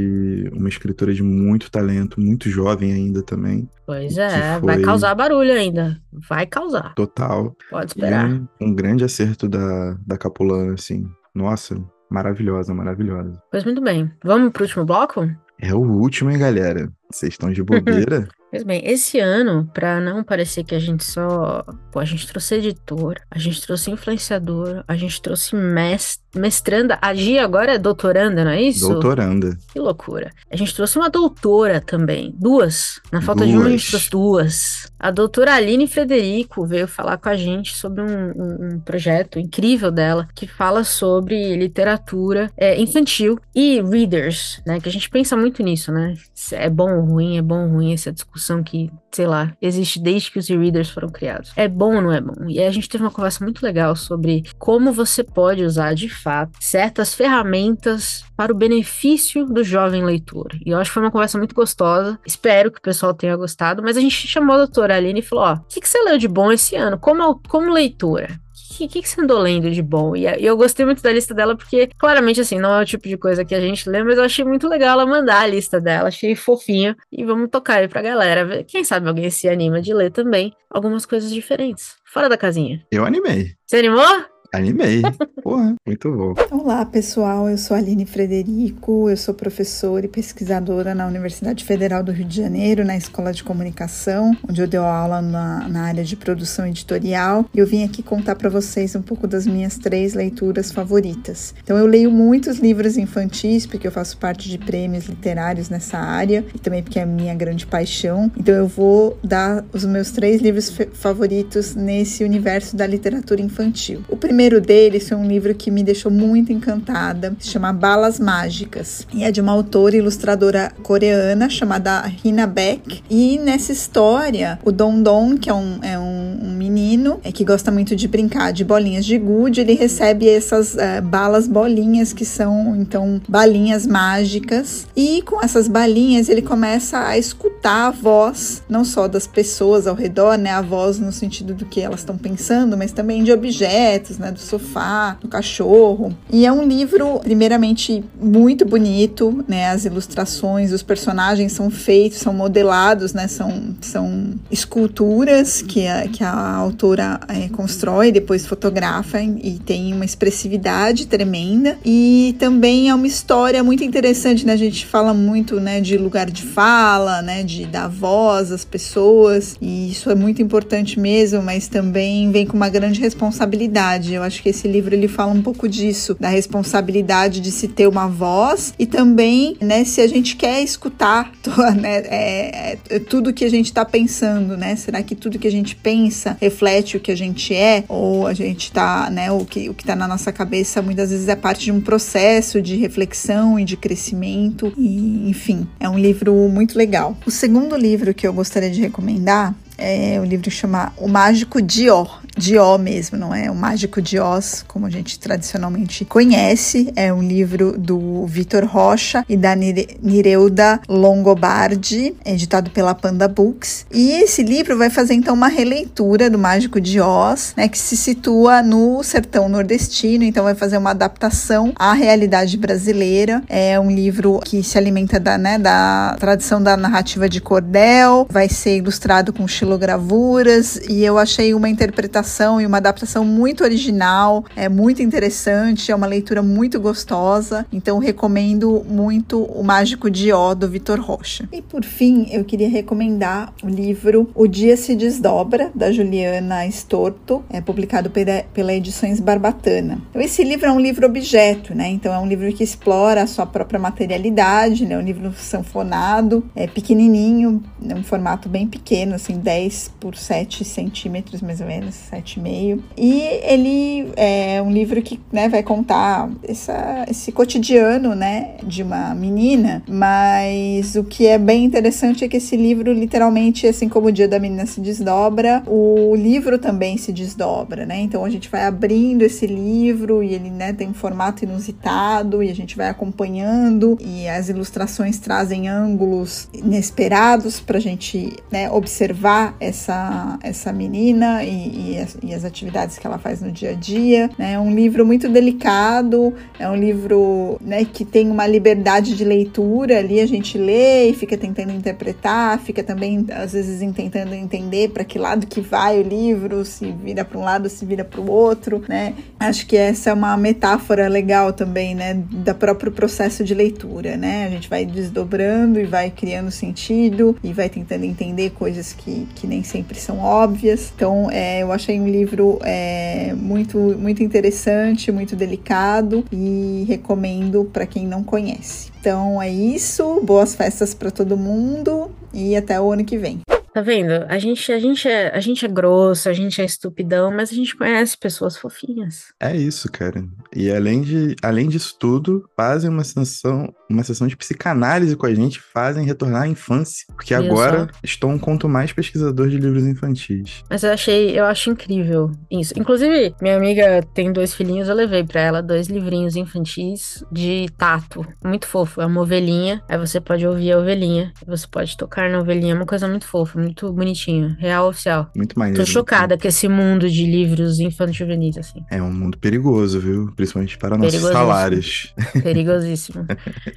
uma escritora de muito talento, muito jovem ainda também. Pois é, vai causar barulho ainda. Vai causar. Total. Pode esperar. Um, um, grande acerto da, da Capulana, assim. Nossa, maravilhosa, maravilhosa. Pois muito bem. Vamos pro último bloco? É o último, hein, galera? Vocês estão de bobeira? [LAUGHS] Pois bem, esse ano, para não parecer que a gente só. Pô, a gente trouxe editor, a gente trouxe influenciador, a gente trouxe mestre, mestranda. A Gia agora é doutoranda, não é isso? Doutoranda. Que loucura. A gente trouxe uma doutora também. Duas. Na falta duas. de uma, a gente trouxe duas. A doutora Aline Frederico veio falar com a gente sobre um, um, um projeto incrível dela que fala sobre literatura é, infantil e readers, né? Que a gente pensa muito nisso, né? Se é bom ou ruim, é bom ou ruim essa discussão que, sei lá, existe desde que os e-readers foram criados. É bom ou não é bom? E aí a gente teve uma conversa muito legal sobre como você pode usar de fato certas ferramentas para o benefício do jovem leitor. E eu acho que foi uma conversa muito gostosa. Espero que o pessoal tenha gostado. Mas a gente chamou a doutora Aline e falou: Ó, o que, que você leu de bom esse ano? Como, como leitora? O que, que, que você andou lendo de bom? E, eu gostei muito da lista dela, porque claramente, assim, não é o tipo de coisa que a gente lê, mas eu achei muito legal ela mandar a lista dela, achei fofinha. E vamos tocar aí pra galera. Quem sabe alguém se anima de ler também algumas coisas diferentes, fora da casinha. Eu animei. Você animou? Animei. Porra, muito bom. Olá, pessoal. Eu sou Aline Frederico. Eu sou professora e pesquisadora na Universidade Federal do Rio de Janeiro, na Escola de Comunicação, onde eu dei aula na, na área de produção editorial. E eu vim aqui contar para vocês um pouco das minhas três leituras favoritas. Então, eu leio muitos livros infantis, porque eu faço parte de prêmios literários nessa área e também porque é a minha grande paixão. Então, eu vou dar os meus três livros favoritos nesse universo da literatura infantil. O primeiro deles foi um livro que me deixou muito encantada, se chama Balas Mágicas, e é de uma autora e ilustradora coreana chamada Hina Beck. E nessa história, o Don Don, que é um, é um, um menino é, que gosta muito de brincar de bolinhas de gude, ele recebe essas é, balas bolinhas que são então balinhas mágicas, e com essas balinhas ele começa a escutar a voz não só das pessoas ao redor, né, a voz no sentido do que elas estão pensando, mas também de objetos, né, do sofá, do cachorro. E é um livro, primeiramente, muito bonito, né, as ilustrações, os personagens são feitos, são modelados, né, são, são esculturas que a, que a autora é, constrói, depois fotografa e tem uma expressividade tremenda. E também é uma história muito interessante, né, a gente fala muito, né, de lugar de fala, né, de dar voz às pessoas, e isso é muito importante mesmo, mas também vem com uma grande responsabilidade. Eu acho que esse livro ele fala um pouco disso, da responsabilidade de se ter uma voz e também, né, se a gente quer escutar [LAUGHS] né, é, é, tudo que a gente está pensando, né? Será que tudo que a gente pensa reflete o que a gente é? Ou a gente tá, né, o que, o que tá na nossa cabeça muitas vezes é parte de um processo de reflexão e de crescimento, e enfim, é um livro muito legal. O segundo livro que eu gostaria de recomendar é o livro chama O Mágico Ó, de Ó mesmo, não é? O Mágico de Oz, como a gente tradicionalmente conhece. É um livro do Vitor Rocha e da Nireuda Longobardi, editado pela Panda Books. E esse livro vai fazer então uma releitura do Mágico de Oz, né, que se situa no sertão nordestino, então vai fazer uma adaptação à realidade brasileira. É um livro que se alimenta da, né, da tradição da narrativa de cordel, vai ser ilustrado com estilogravuras e eu achei uma interpretação e uma adaptação muito original, é muito interessante, é uma leitura muito gostosa, então recomendo muito O Mágico de Ó do Vitor Rocha. E por fim, eu queria recomendar o livro O Dia se Desdobra da Juliana Storto, é publicado pela, pela Edições Barbatana. Então, esse livro é um livro objeto, né? Então é um livro que explora a sua própria materialidade, né? Um livro sanfonado, é pequenininho, é um formato bem pequeno, assim, 10 10 por 7 centímetros, mais ou menos, 7,5. E ele é um livro que né, vai contar essa, esse cotidiano né, de uma menina, mas o que é bem interessante é que esse livro, literalmente, assim como o Dia da Menina se desdobra, o livro também se desdobra, né? Então a gente vai abrindo esse livro e ele né, tem um formato inusitado e a gente vai acompanhando e as ilustrações trazem ângulos inesperados para a gente né, observar essa, essa menina e, e, e, as, atividades que ela faz no dia a dia. Né? É um livro muito delicado, é um livro né, que tem uma liberdade de leitura ali, a gente lê e fica tentando interpretar, fica também às vezes tentando entender para que lado que vai o livro, se vira para um lado, se vira para o outro, né? Acho que essa é uma metáfora legal também, né, da próprio processo de leitura, né? A gente vai desdobrando e vai criando sentido e vai tentando entender coisas que, que nem sempre são óbvias. Então, é, eu achei um livro é, muito, muito interessante, muito delicado e recomendo para quem não conhece. Então é isso, boas festas para todo mundo e até o ano que vem. Tá vendo? A gente, a, gente é, a gente é grosso, a gente é estupidão, mas a gente conhece pessoas fofinhas. É isso, cara. E além, de, além disso tudo, fazem uma sessão, uma sessão de psicanálise com a gente, fazem retornar à infância. Porque Viu agora só? estou um quanto mais pesquisador de livros infantis. Mas eu achei, eu acho incrível isso. Inclusive, minha amiga tem dois filhinhos, eu levei para ela dois livrinhos infantis de tato. Muito fofo. É uma ovelhinha. Aí você pode ouvir a ovelhinha. Você pode tocar na ovelhinha. É uma coisa muito fofa muito bonitinho, real oficial. Muito maneiro. Tô chocada com esse mundo de livros infanto-juvenis, assim. É um mundo perigoso, viu? Principalmente para nossos salários. [LAUGHS] [LAUGHS] Perigosíssimo.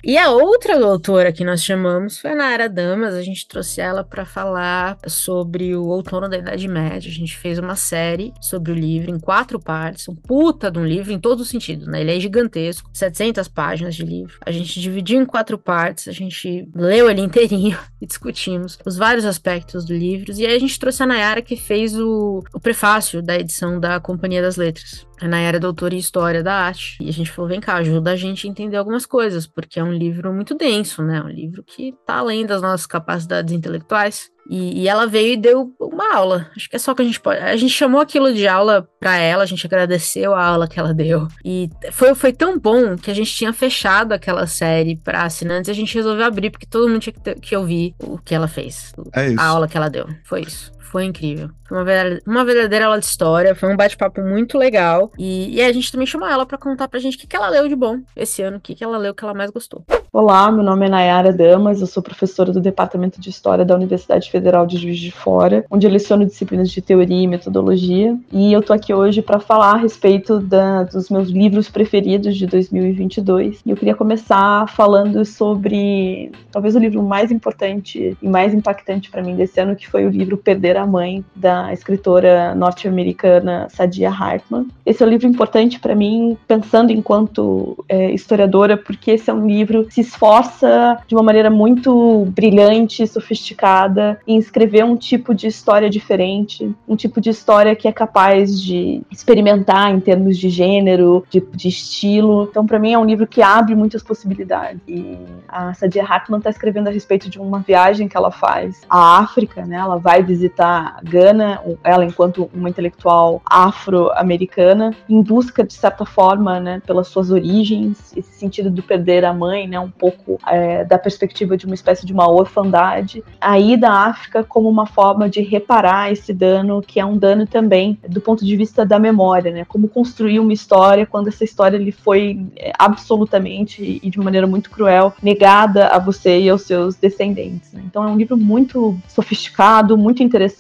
e a outra autora que nós chamamos foi a Nara Damas. A gente trouxe ela para falar sobre o outono da Idade Média. A gente fez uma série sobre o livro em quatro partes. Um puta de um livro em todos os sentidos, né? Ele é gigantesco, 700 páginas de livro. A gente dividiu em quatro partes. A gente leu ele inteirinho [LAUGHS] e discutimos os vários aspectos do livro. E aí a gente trouxe a Nayara que fez o, o prefácio da edição da Companhia das Letras. A Nayara é doutora em História da Arte. E a gente falou, vem cá, ajuda a gente a entender algumas coisas, porque é um livro muito denso, né? Um livro que tá além das nossas capacidades intelectuais. E, e, ela veio e deu uma aula. Acho que é só que a gente pode. A gente chamou aquilo de aula para ela, a gente agradeceu a aula que ela deu. E foi, foi tão bom que a gente tinha fechado aquela série para assinantes e a gente resolveu abrir, porque todo mundo tinha que, ter, que ouvir o que ela fez. É. A aula que ela deu. Foi isso. Foi incrível. Foi uma verdadeira, uma verdadeira aula de história. Foi um bate-papo muito legal. E, e, a gente também chamou ela para contar pra gente o que, que ela leu de bom esse ano, o que, que ela leu que ela mais gostou. Olá, meu nome é Nayara Damas, eu sou professora do Departamento de História da Universidade Federal de Juiz de Fora, onde eu leciono disciplinas de teoria e metodologia. E eu tô aqui hoje para falar a respeito da, dos meus livros preferidos de 2022. E eu queria começar falando sobre talvez o livro mais importante e mais impactante para mim desse ano, que foi o livro Perder a Mãe, da escritora norte-americana Sadia Hartman. Esse é um livro importante para mim, pensando enquanto é, historiadora, porque esse é um livro que se esforça de uma maneira muito brilhante, sofisticada, em escrever um tipo de história diferente, um tipo de história que é capaz de experimentar em termos de gênero, de, de estilo. Então, para mim, é um livro que abre muitas possibilidades. E a Sadia Hartman está escrevendo a respeito de uma viagem que ela faz à África, né? Ela vai visitar Gana, ela enquanto uma intelectual afro-americana, em busca, de certa forma, né, pelas suas origens, esse sentido do perder a mãe, né, um pouco é, da perspectiva de uma espécie de uma orfandade, aí da África como uma forma de reparar esse dano, que é um dano também do ponto de vista da memória, né, como construir uma história quando essa história lhe foi é, absolutamente e de maneira muito cruel negada a você e aos seus descendentes. Né? Então é um livro muito sofisticado, muito interessante,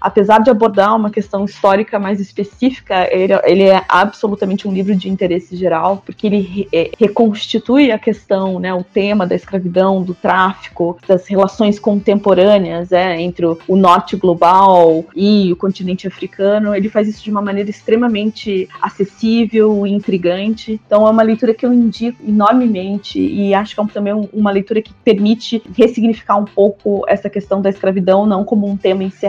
apesar de abordar uma questão histórica mais específica, ele, ele é absolutamente um livro de interesse geral, porque ele re, é, reconstitui a questão, né, o tema da escravidão, do tráfico, das relações contemporâneas é, entre o, o norte global e o continente africano. Ele faz isso de uma maneira extremamente acessível e intrigante. Então é uma leitura que eu indico enormemente e acho que é também uma leitura que permite ressignificar um pouco essa questão da escravidão, não como um tema encerrado,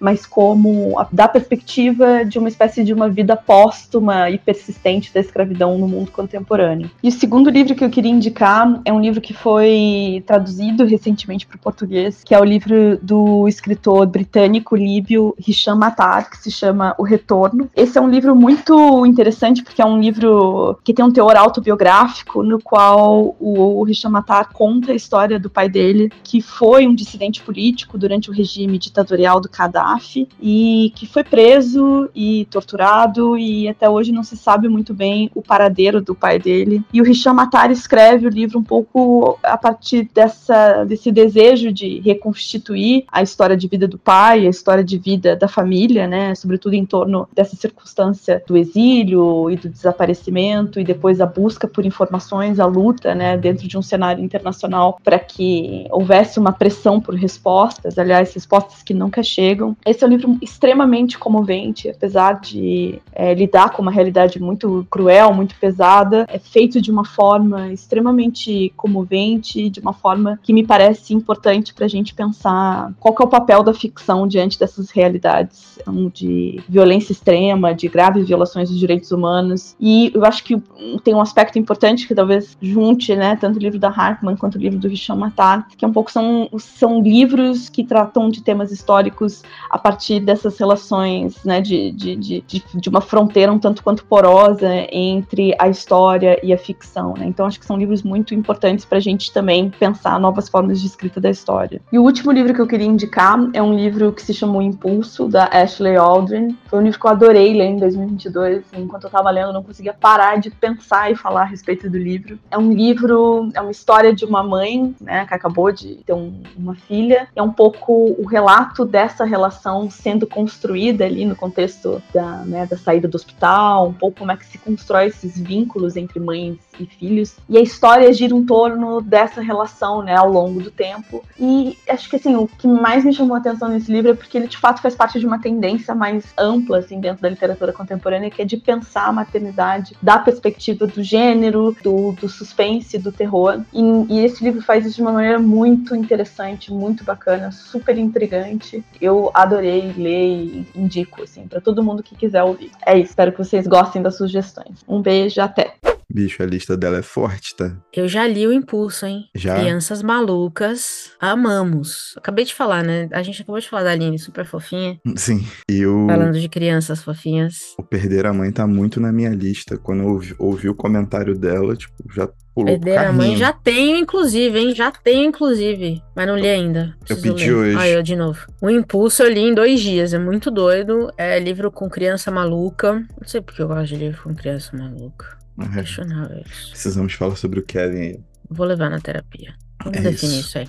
mas como a, da perspectiva de uma espécie de uma vida póstuma e persistente da escravidão no mundo contemporâneo. E o segundo livro que eu queria indicar é um livro que foi traduzido recentemente para o português, que é o livro do escritor britânico líbio Hisham Matar, que se chama O Retorno. Esse é um livro muito interessante porque é um livro que tem um teor autobiográfico no qual o Hisham Matar conta a história do pai dele, que foi um dissidente político durante o regime ditatorial do Gaddafi e que foi preso e torturado e até hoje não se sabe muito bem o paradeiro do pai dele. E o Hisham Matar escreve o livro um pouco a partir dessa, desse desejo de reconstituir a história de vida do pai, a história de vida da família, né, sobretudo em torno dessa circunstância do exílio e do desaparecimento e depois a busca por informações, a luta, né, dentro de um cenário internacional para que houvesse uma pressão por respostas, aliás, respostas que chegam. Esse é um livro extremamente comovente, apesar de é, lidar com uma realidade muito cruel, muito pesada, é feito de uma forma extremamente comovente, de uma forma que me parece importante para a gente pensar qual é o papel da ficção diante dessas realidades de violência extrema, de graves violações dos direitos humanos. E eu acho que tem um aspecto importante que talvez junte, né, tanto o livro da Hartman quanto o livro do Hisham Matar, que é um pouco são, são livros que tratam de temas históricos a partir dessas relações, né, de, de, de, de uma fronteira um tanto quanto porosa entre a história e a ficção, né? Então acho que são livros muito muito importantes para a gente também pensar novas formas de escrita da história. E o último livro que eu queria indicar é um livro que se chamou Impulso, da Ashley Aldrin. Foi um livro que eu adorei ler em 2022. Enquanto eu estava lendo, eu não conseguia parar de pensar e falar a respeito do livro. É um livro, é uma história de uma mãe, né, que acabou de ter um, uma filha. É um pouco o relato dessa relação sendo construída ali no contexto da, né, da saída do hospital, um pouco como é que se constrói esses vínculos entre mães e filhos. E a história gira em torno dessa relação, né, ao longo do tempo. E acho que assim, o que mais me chamou a atenção nesse livro é porque ele de fato faz parte de uma tendência mais ampla assim dentro da literatura contemporânea, que é de pensar a maternidade da perspectiva do gênero, do, do suspense, do terror. E, e esse livro faz isso de uma maneira muito interessante, muito bacana, super intrigante. Eu adorei ler e indico assim para todo mundo que quiser ouvir. É isso, espero que vocês gostem das sugestões. Um beijo, até. Bicho, a lista dela é forte, tá? Eu já li o Impulso, hein? Já? Crianças Malucas, amamos. Acabei de falar, né? A gente acabou de falar da Aline, super fofinha. Sim. E o. Falando de crianças fofinhas. O Perder a Mãe tá muito na minha lista. Quando eu ouvi, ouvi o comentário dela, tipo, já pulou Perder a Mãe já tenho, inclusive, hein? Já tenho, inclusive. Mas não li ainda. Eu Preciso pedi ler. hoje. Ah, eu de novo. O Impulso eu li em dois dias. É muito doido. É livro com criança maluca. Não sei porque eu gosto de livro com criança maluca. É, Questionável isso. Precisamos falar sobre o Kevin aí. Vou levar na terapia. Vamos É definir isso. isso aí.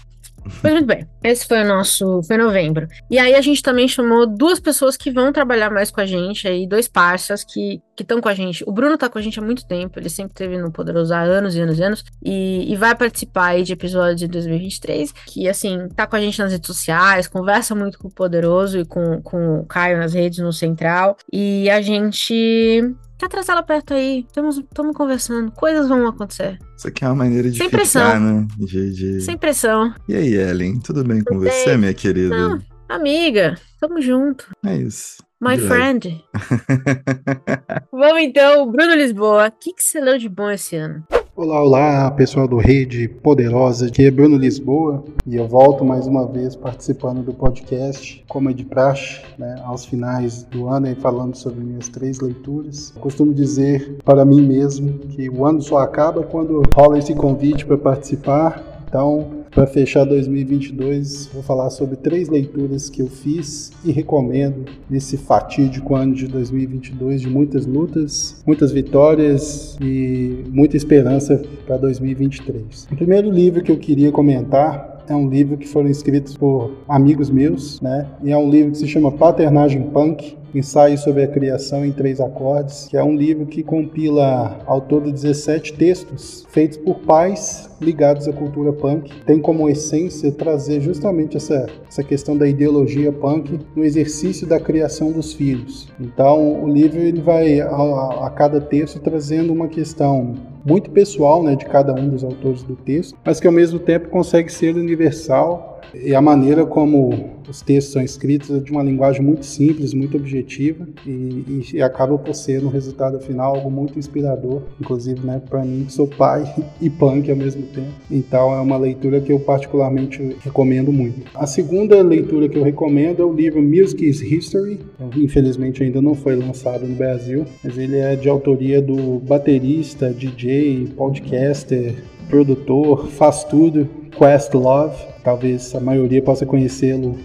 Mas muito bem, esse foi o nosso. Foi novembro. E aí a gente também chamou duas pessoas que vão trabalhar mais com a gente aí, dois parças que estão com a gente. O Bruno tá com a gente há muito tempo, ele sempre teve no Poderoso há anos e anos e anos. E, e vai participar aí de episódios de 2023, que assim, tá com a gente nas redes sociais, conversa muito com o Poderoso e com, com o Caio nas redes no Central. E a gente. Quer trazer ela perto aí? Estamos conversando, coisas vão acontecer. Isso aqui é uma maneira de Sem ficar, pressão. né? De, de- Sem pressão. E aí, Ellen, tudo bem com Tudo você, bem. minha querida? Não, amiga, tamo junto. É isso. My De friend. [LAUGHS] Vamos então, Bruno Lisboa. O que, que você leu de bom esse ano? Olá, olá, pessoal do Rede Poderosa, aqui é Bruno Lisboa e eu volto mais uma vez participando do podcast, como é de praxe, né, aos finais do ano e falando sobre minhas três leituras. Eu costumo dizer para mim mesmo que o ano só acaba quando rola esse convite para participar, então para fechar 2022, vou falar sobre três leituras que eu fiz e recomendo nesse fatídico ano de 2022 de muitas lutas, muitas vitórias e muita esperança para 2023. O primeiro livro que eu queria comentar é um livro que foram escritos por amigos meus, né? E é um livro que se chama Paternagem Punk, Ensaio sobre a Criação em Três Acordes, que é um livro que compila ao todo 17 textos feitos por pais ligados à cultura punk. Tem como essência trazer justamente essa, essa questão da ideologia punk no exercício da criação dos filhos. Então, o livro ele vai a, a- cada texto trazendo uma questão muito pessoal né, de cada um dos autores do texto, mas que ao mesmo tempo consegue ser universal e a maneira como os textos são escritos é de uma linguagem muito simples, muito objetiva e, e acaba por ser no resultado final algo muito inspirador, inclusive né, para mim que sou pai [LAUGHS] e punk ao mesmo tempo. Então é uma leitura que eu particularmente recomendo muito. A segunda leitura que eu recomendo é o livro Music is History. Infelizmente ainda não foi lançado no Brasil, mas ele é de autoria do baterista, DJ, podcaster, produtor, faz tudo, Questlove. Talvez a maioria possa conhecê-lo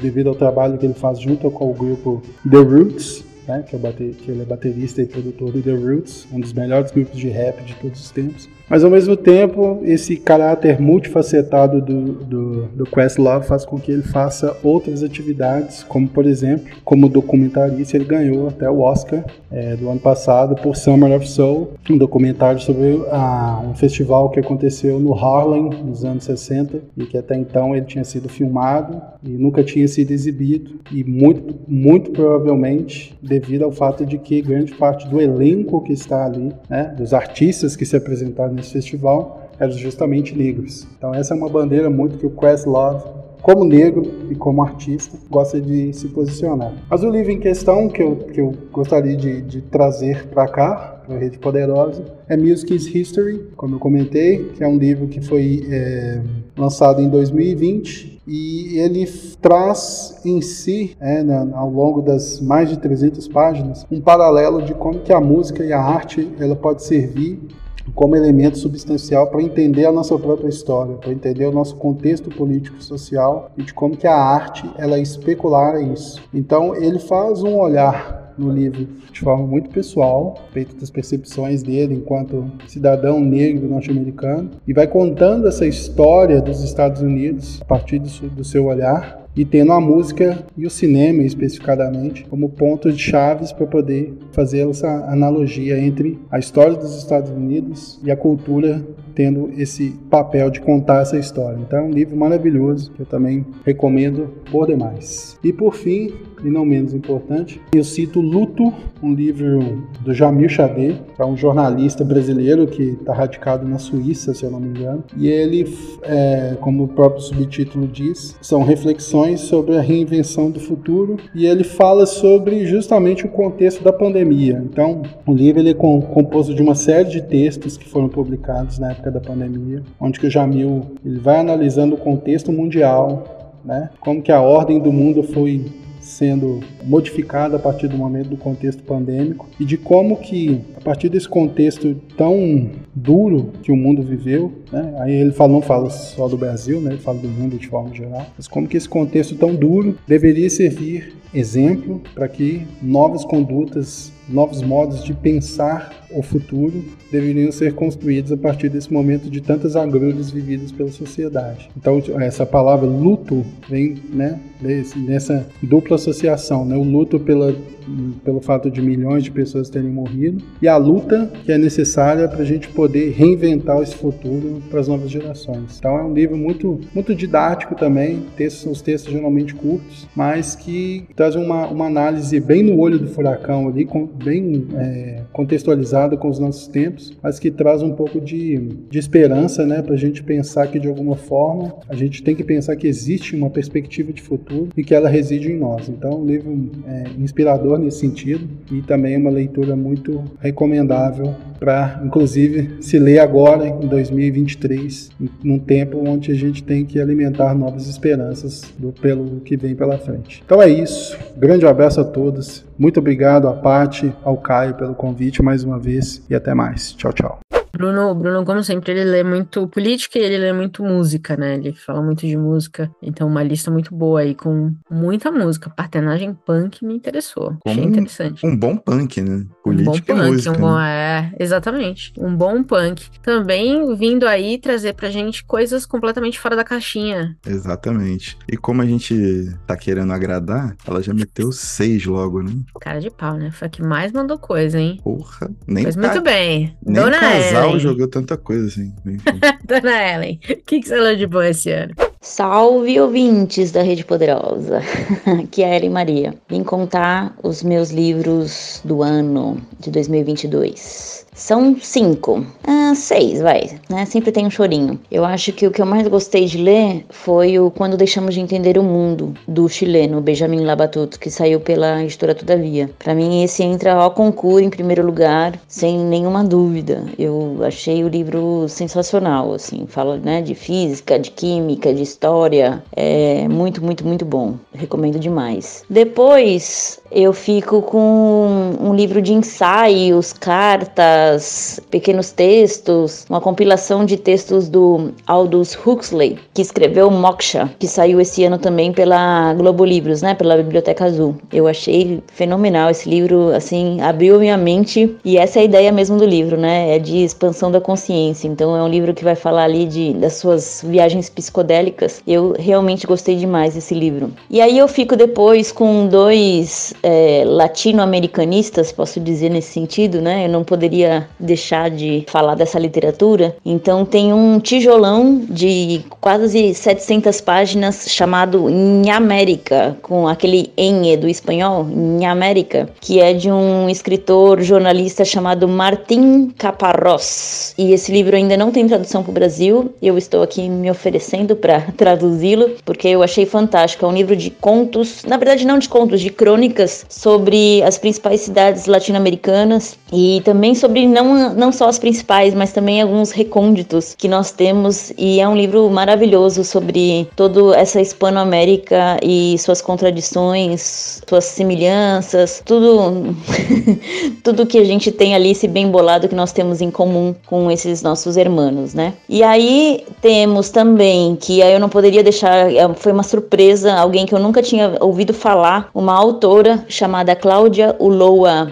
devido ao trabalho que ele faz junto com o grupo The Roots, né, que, é bate- que ele é baterista e produtor do The Roots, um dos melhores grupos de rap de todos os tempos. Mas ao mesmo tempo, esse caráter multifacetado do, do, do Questlove faz com que ele faça outras atividades, como por exemplo, como documentarista, ele ganhou até o Oscar eh, do ano passado por Summer of Soul, um documentário sobre ah, um festival que aconteceu no Harlem nos anos 60 e que até então ele tinha sido filmado e nunca tinha sido exibido e muito, muito provavelmente devido ao fato de que grande parte do elenco que está ali, né, dos artistas que se apresentaram nesse festival, eram justamente negros. Então essa é uma bandeira muito que o Questlove como negro e como artista, gosta de se posicionar. Mas o livro em questão que eu, que eu gostaria de, de trazer para cá, a Rede Poderosa, é Music is History, como eu comentei, que é um livro que foi é, lançado em 2020 e ele traz em si, é, na- ao longo das mais de 300 páginas, um paralelo de como que a música e a arte ela pode servir como elemento substancial para entender a nossa própria história, para entender o nosso contexto político social e de como que a arte ela é especular a isso. Então ele faz um olhar no livro de forma muito pessoal, feito das percepções dele enquanto cidadão negro norte-americano, e vai contando essa história dos Estados Unidos a partir do, seu olhar e tendo a música e o cinema especificadamente como pontos de chaves para poder fazer essa analogia entre a história dos Estados Unidos e a cultura tendo esse papel de contar essa história. Então é um livro maravilhoso que eu também recomendo por demais. E por fim, e não menos importante, eu cito Luto, um livro do Jamil Chadé, que é um jornalista brasileiro que está radicado na Suíça, se eu não me engano. E ele, é, como o próprio subtítulo diz, são reflexões sobre a reinvenção do futuro e ele fala sobre justamente o contexto da pandemia. Então, o livro ele é composto de uma série de textos que foram publicados na época da pandemia, onde que o Jamil ele vai analisando o contexto mundial, né? Como que a ordem do mundo foi sendo modificada a partir do momento do contexto pandêmico e de como que a partir desse contexto tão duro que o mundo viveu, né? aí ele fala, não fala só do Brasil, né? ele fala do mundo de forma geral, mas como que esse contexto tão duro deveria servir exemplo para que novas condutas, novos modos de pensar o futuro deveriam ser construídos a partir desse momento de tantas agruras vividas pela sociedade. Então, essa palavra luto vem né, desse, nessa dupla associação, né? o luto pela, pelo fato de milhões de pessoas terem morrido e a luta que é necessária para a gente poder reinventar esse futuro para as novas gerações. Então, é um livro muito, muito didático também, textos, os textos geralmente curtos, mas que traz uma, uma análise bem no olho do furacão ali, com, bem é, contextualizada com os nossos tempos, mas que traz um pouco de, de esperança, né, para a gente pensar que de alguma forma a gente tem que pensar que existe uma perspectiva de futuro e que ela reside em nós. Então, um livro é, inspirador nesse sentido e também uma leitura muito recomendável para, inclusive, se ler agora em 2023, num tempo onde a gente tem que alimentar novas esperanças do, pelo que vem pela frente. Então é isso. Grande abraço a todos. Muito obrigado a Paty, ao Caio pelo convite mais uma vez e até mais. Tchau, tchau. Bruno, Bruno, como sempre, ele lê muito política e ele lê muito música, né? Ele fala muito de música. Então, uma lista muito boa aí, com muita música. Partenagem punk me interessou. Como Achei interessante. Um, bom punk, né? Política um bom punk, música, um bom, né? é, exatamente. Um bom punk. Também vindo aí trazer pra gente coisas completamente fora da caixinha. Exatamente. E como a gente tá querendo agradar, ela já meteu seis logo, né? Cara de pau, né? Foi a que mais mandou coisa, hein? Porra, nem Pois tá- muito bem. Nem Dona Ellen. jogou tanta coisa assim. Enfim. [LAUGHS] Dona Ellen, o que, que você leu de bom esse ano? Salve ouvintes da Rede Poderosa, [LAUGHS] aqui é a Ellen Maria. Vim contar os meus livros do ano de 2022. São cinco, ah, seis, vai, né? Sempre tem um chorinho. Eu acho que o que eu mais gostei de ler foi o Quando Deixamos de Entender o Mundo, do chileno Benjamin Labatut, que saiu pela editora Todavia. Para mim, esse entra ao concurso em primeiro lugar, sem nenhuma dúvida. Eu achei o livro sensacional, assim, fala né, de física, de química, de história. É muito, muito, muito bom. Recomendo demais. Depois, eu fico com um livro de ensaios, cartas, pequenos textos, uma compilação de textos do Aldous Huxley, que escreveu Moksha, que saiu esse ano também pela Globo Livros, né, pela Biblioteca Azul. Eu achei fenomenal esse livro, assim, abriu minha mente e essa é a ideia mesmo do livro, né, é de expansão da consciência. Então é um livro que vai falar ali de das suas viagens psicodélicas. Eu realmente gostei demais desse livro. E aí eu fico depois com dois é, latino-americanistas, posso dizer nesse sentido, né? Eu não poderia deixar de falar dessa literatura. Então tem um tijolão de quase 700 páginas chamado América, com aquele enhe do espanhol, América, que é de um escritor jornalista chamado Martín Caparrós. E esse livro ainda não tem tradução para o Brasil. Eu estou aqui me oferecendo para [LAUGHS] traduzi-lo, porque eu achei fantástico. É um livro de contos, na verdade não de contos, de crônicas sobre as principais cidades latino-americanas e também sobre não, não só as principais, mas também alguns recônditos que nós temos. E é um livro maravilhoso sobre toda essa Hispanoamérica e suas contradições, suas semelhanças, tudo, [LAUGHS] tudo que a gente tem ali, esse bem bolado que nós temos em comum com esses nossos irmãos, né? E aí temos também, que eu não poderia deixar, é, foi uma surpresa, alguém que eu nunca tinha ouvido falar, uma autora chamada Cláudia Uloa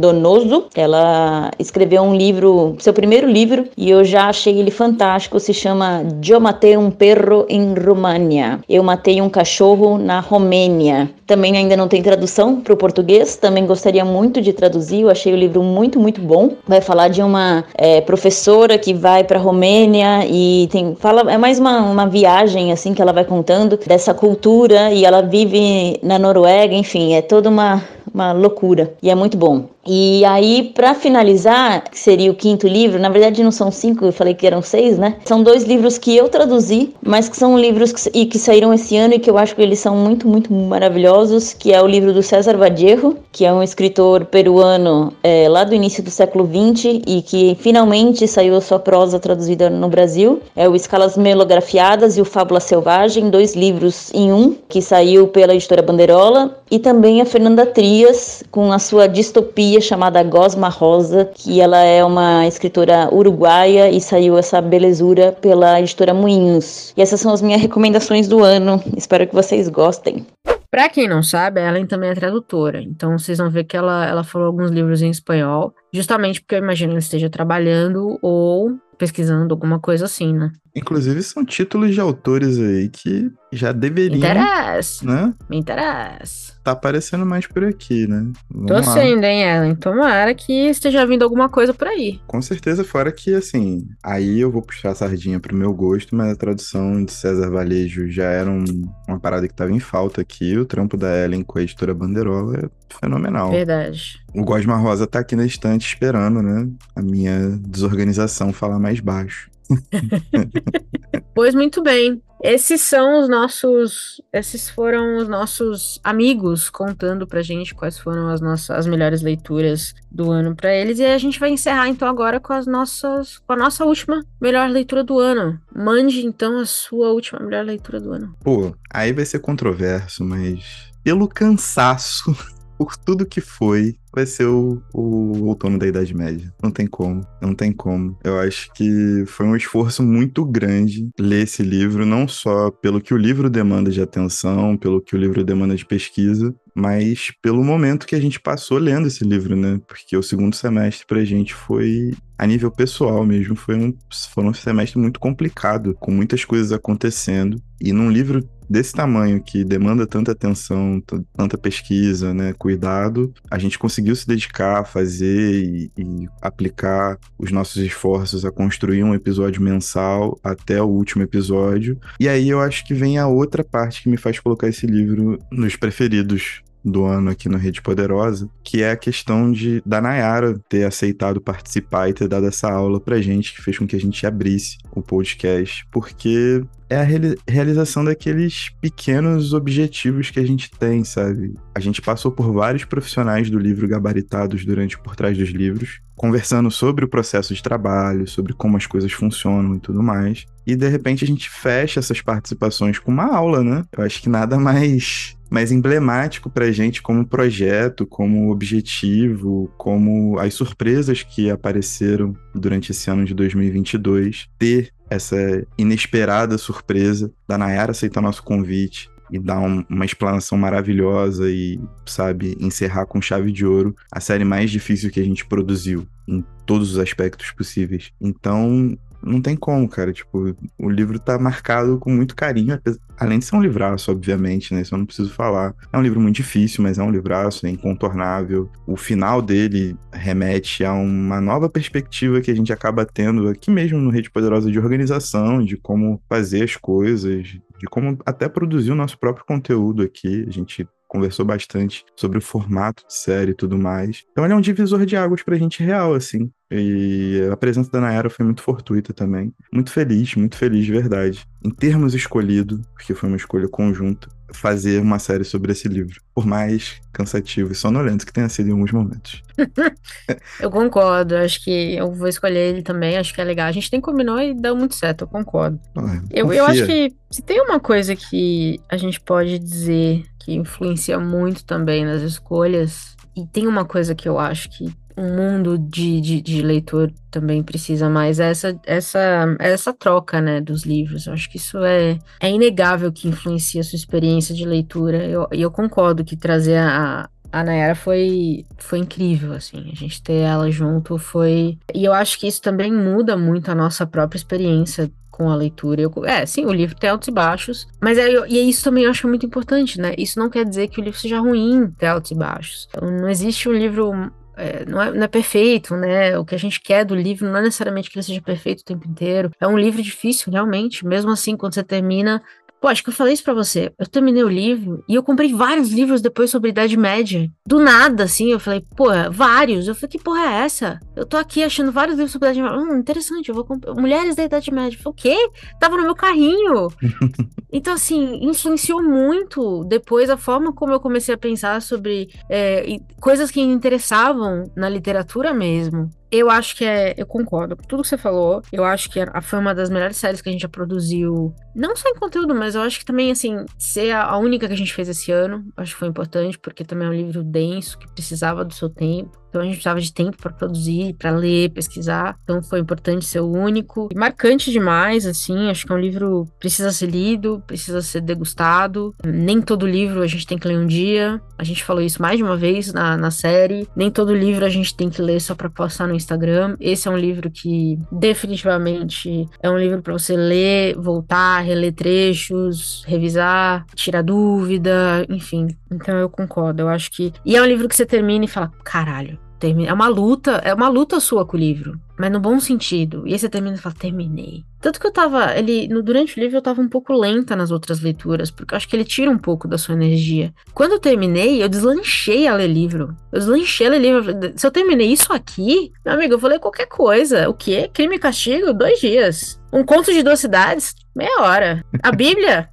Donoso. Ela escreveu um livro, seu primeiro livro, e eu já achei ele fantástico, se chama Eu Matei um Perro em România. Eu Matei um Cachorro na Romênia. Também ainda não tem tradução para o português, também gostaria muito de traduzir, eu achei o livro muito, muito bom. Vai falar de uma é, professora que vai para a Romênia e tem, fala, é mais uma, uma viagem assim que ela vai contando dessa cultura e ela vive na Noruega, enfim, é toda uma, uma loucura e é muito bom. E aí, para finalizar, que seria o quinto livro, na verdade não são cinco, eu falei que eram seis, né? São dois livros que eu traduzi, mas que são livros que, e que saíram esse ano e que eu acho que eles são muito, muito maravilhosos, que é o livro do César Vallejo, que é um escritor peruano é, lá do início do século XX e que finalmente saiu a sua prosa traduzida no Brasil. É o Escalas Melografiadas e o Fábula Selvagem, dois livros em um, que saiu pela editora Bandeirola, e também a Fernanda Trias, com a sua distopia chamada Gosma Rosa, que ela é uma escritora uruguaia e saiu essa belezura pela editora Moinhos. E essas são as minhas recomendações do ano. Espero que vocês gostem. Pra quem não sabe, a Ellen também é tradutora. Então vocês vão ver que ela, ela falou alguns livros em espanhol, justamente porque eu imagino que ela esteja trabalhando ou pesquisando alguma coisa assim, né? Inclusive, são títulos de autores aí que já deveriam. Me interessa. Né? Me interessa. Tá aparecendo mais por aqui, né? Vamos Tô lá. sendo, hein, Ellen? Tomara que esteja vindo alguma coisa por aí. Com certeza, fora que, assim, aí eu vou puxar a sardinha pro meu gosto, mas a tradução de César Valejo já era um, uma parada que tava em falta aqui. O trampo da Ellen com a editora Bandeirola é fenomenal. Verdade. O Gosma Rosa tá aqui na estante esperando, né? A minha desorganização falar mais baixo. [LAUGHS] pois muito bem. Esses são os nossos. Esses foram os nossos amigos contando pra gente quais foram as nossas as melhores leituras do ano para eles. E a gente vai encerrar então agora com as nossas. com a nossa última melhor leitura do ano. Mande então a sua última melhor leitura do ano. Pô, aí vai ser controverso, mas pelo cansaço, por tudo que foi, vai ser o, o outono da Idade Média. Não tem como, não tem como. Eu acho que foi um esforço muito grande ler esse livro, não só pelo que o livro demanda de atenção, pelo que o livro demanda de pesquisa, mas pelo momento que a gente passou lendo esse livro, né? Porque o segundo semestre pra gente foi, a nível pessoal mesmo, foi um, foi um semestre muito complicado, com muitas coisas acontecendo. E num livro desse tamanho, que demanda tanta atenção, tanta pesquisa, né, cuidado, a gente conseguiu se dedicar a fazer e, e, aplicar os nossos esforços a construir um episódio mensal até o último episódio. E aí eu acho que vem a outra parte que me faz colocar esse livro nos preferidos do ano aqui no Rede Poderosa, que é a questão de da Nayara ter aceitado participar e ter dado essa aula pra gente, que fez com que a gente abrisse o podcast, porque é a realização daqueles pequenos objetivos que a gente tem, sabe? A gente passou por vários profissionais do livro gabaritados durante Por Trás dos Livros, conversando sobre o processo de trabalho, sobre como as coisas funcionam e tudo mais. E de repente a gente fecha essas participações com uma aula, né? Eu acho que nada [LAUGHS] mais mais emblemático pra gente como projeto, como objetivo, como as surpresas que apareceram durante esse ano de 2022, ter essa inesperada surpresa da Nayara aceitar nosso convite e dar um, uma explanação maravilhosa e, sabe, encerrar com chave de ouro a série mais difícil que a gente produziu em todos os aspectos possíveis. Então, não tem como, cara. Tipo, o livro tá marcado com muito carinho, além de ser um livraço, obviamente, né? Isso eu não preciso falar. É um livro muito difícil, mas é um livraço, é incontornável. O final dele remete a uma nova perspectiva que a gente acaba tendo aqui mesmo no Rede Poderosa de organização, de como fazer as coisas, de como até produzir o nosso próprio conteúdo aqui. A gente conversou bastante sobre o formato de série e tudo mais. Então ele é um divisor de águas pra gente real, assim. E a presença da Nayara foi muito fortuita também. Muito feliz, muito feliz de verdade. Em termos escolhido, porque foi uma escolha conjunta, fazer uma série sobre esse livro. Por mais cansativo e sonolento que tenha sido em alguns momentos. [LAUGHS] eu concordo, acho que eu vou escolher ele também, acho que é legal. A gente nem combinou e deu muito certo, eu concordo. Ah, eu, eu acho que se tem uma coisa que a gente pode dizer que influencia muito também nas escolhas, e tem uma coisa que eu acho que um mundo de, de, de, leitor também precisa mais é essa, essa, essa troca, né, dos livros. Eu acho que isso é, é inegável que influencia a sua experiência de leitura. E eu, eu concordo que trazer a, a Nayara foi, foi incrível, assim. A gente ter ela junto foi... E eu acho que isso também muda muito a nossa própria experiência com a leitura. Eu, é, sim, o livro tem altos e baixos, mas é, e isso também eu acho muito importante, né? Isso não quer dizer que o livro seja ruim ter altos e baixos. Então, não existe um livro é, não, é, não, é, perfeito, né? O que a gente quer do livro não é necessariamente que ele seja perfeito o tempo inteiro. É um livro difícil, realmente. Mesmo assim, quando você termina, Pô, acho que eu falei isso pra você. Eu terminei o livro e eu comprei vários livros depois sobre Idade Média. Do nada, assim, eu falei, pô, vários. Eu falei, que porra é essa? Eu tô aqui achando vários livros sobre Idade Média. Hum, interessante, eu vou comprar. Mulheres da Idade Média. Eu falei, o quê? Tava no meu carrinho. [LAUGHS] então, assim, influenciou muito depois a forma como eu comecei a pensar sobre é, coisas que me interessavam na literatura mesmo. Eu acho que é. Eu concordo com tudo que você falou. Eu acho que a, foi uma das melhores séries que a gente já produziu. Não só em conteúdo, mas eu acho que também, assim, ser a, única que a gente fez esse ano. Acho que foi importante, porque também é um livro denso, que precisava do seu tempo. Então a gente precisava de tempo para produzir, para ler, pesquisar. Então foi importante ser o único. E marcante demais, assim. Acho que é um livro precisa ser lido, precisa ser degustado. Nem todo livro a gente tem que ler um dia. A gente falou isso mais de uma vez na, na série. Nem todo livro a gente tem que ler só para postar no Instagram. Esse é um livro que definitivamente é um livro para você ler, voltar, reler trechos, revisar, tirar dúvida, enfim. Então eu concordo. Eu acho que. E é um livro que você termina e fala: caralho é uma luta, é uma luta sua com o livro, mas no bom sentido. E aí você termina e fala, terminei. Tanto que eu tava, ele, no, durante o livro eu tava um pouco lenta nas outras leituras, porque eu acho que ele tira um pouco da sua energia. Quando eu terminei, eu deslanchei a ler livro. Eu deslanchei a ler livro. Se eu terminei isso aqui, meu amigo, eu vou ler qualquer coisa. O quê? Crime e castigo? Dois dias. Um conto de duas cidades? Meia hora. A Bíblia?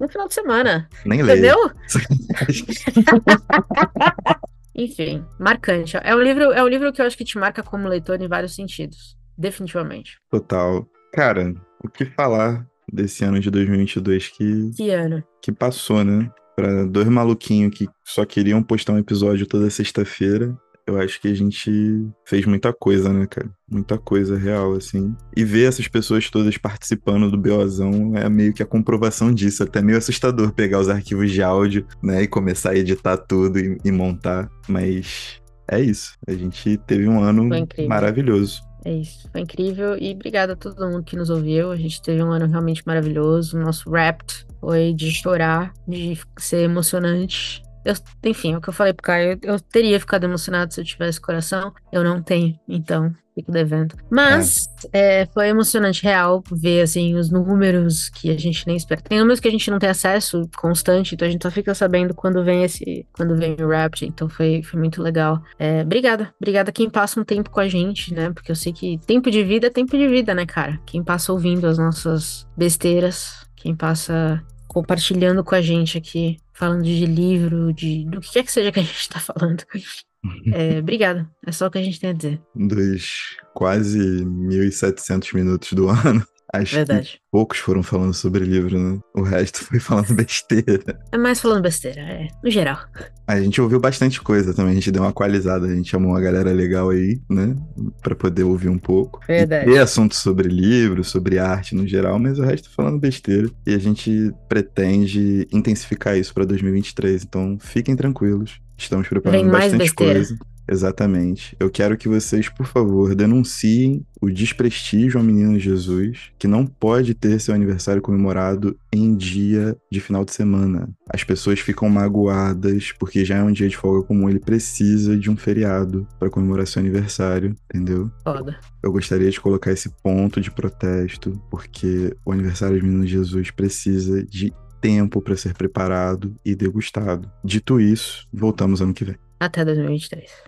no [LAUGHS] final de semana. Nem Entendeu? [LAUGHS] Enfim, marcante. É um livro, é um livro que eu acho que te marca como leitor em vários sentidos. Definitivamente. Total. Cara, o que falar desse ano de 2022 que. Que ano? Que passou, né? Pra dois maluquinhos que só queriam postar um episódio toda sexta-feira eu acho que a gente fez muita coisa, né, cara? Muita coisa real, assim. E ver essas pessoas todas participando do BOzão é meio que a comprovação disso. Até meio assustador pegar os arquivos de áudio, né, e começar a editar tudo e, e montar. Mas é isso. A gente teve um ano maravilhoso. É isso, foi incrível e obrigada a todo mundo que nos ouviu. A gente teve um ano realmente maravilhoso. O nosso Rapt foi de chorar, de ser emocionante. Eu, enfim, o que eu falei pro Caio, eu, eu, teria ficado emocionado se eu tivesse coração. Eu não tenho, então fico devendo. Mas é. É, foi emocionante, real, ver assim os números que a gente nem espera. Tem números que a gente não tem acesso constante, então a gente só fica sabendo quando vem esse, quando vem o Rapt. Então foi, foi muito legal. É, obrigada, obrigada quem passa um tempo com a gente, né? Porque eu sei que tempo de vida é tempo de vida, né, cara? Quem passa ouvindo as nossas besteiras, quem passa compartilhando com a gente aqui falando de livro, de do que quer que seja que a gente está falando. [LAUGHS] É, obrigada. É só o que a gente tem a dizer. Dos quase 1.700 minutos do ano, Acho Verdade. que poucos foram falando sobre livro, né? O resto [LAUGHS] foi falando besteira. É mais falando besteira, é. No geral. A gente ouviu bastante coisa também, a gente deu uma qualizada, a gente chamou uma galera legal aí, né? Pra poder ouvir um pouco. Verdade. E ter assuntos sobre livro, sobre arte no geral, mas o resto falando besteira. E a gente pretende intensificar isso pra 2023, então fiquem tranquilos. Estamos preparando bastante coisa. Exatamente. Eu quero que vocês, por favor, denunciem o desprestígio ao menino Jesus, que não pode ter seu aniversário comemorado em dia de final de semana. As pessoas ficam magoadas porque já é um dia de folga comum, ele precisa de um feriado para comemorar seu aniversário, entendeu? Foda. Eu gostaria de colocar esse ponto de protesto, porque o aniversário do menino Jesus precisa de tempo para ser preparado e degustado. Dito isso, voltamos ano que vem. Até 2023.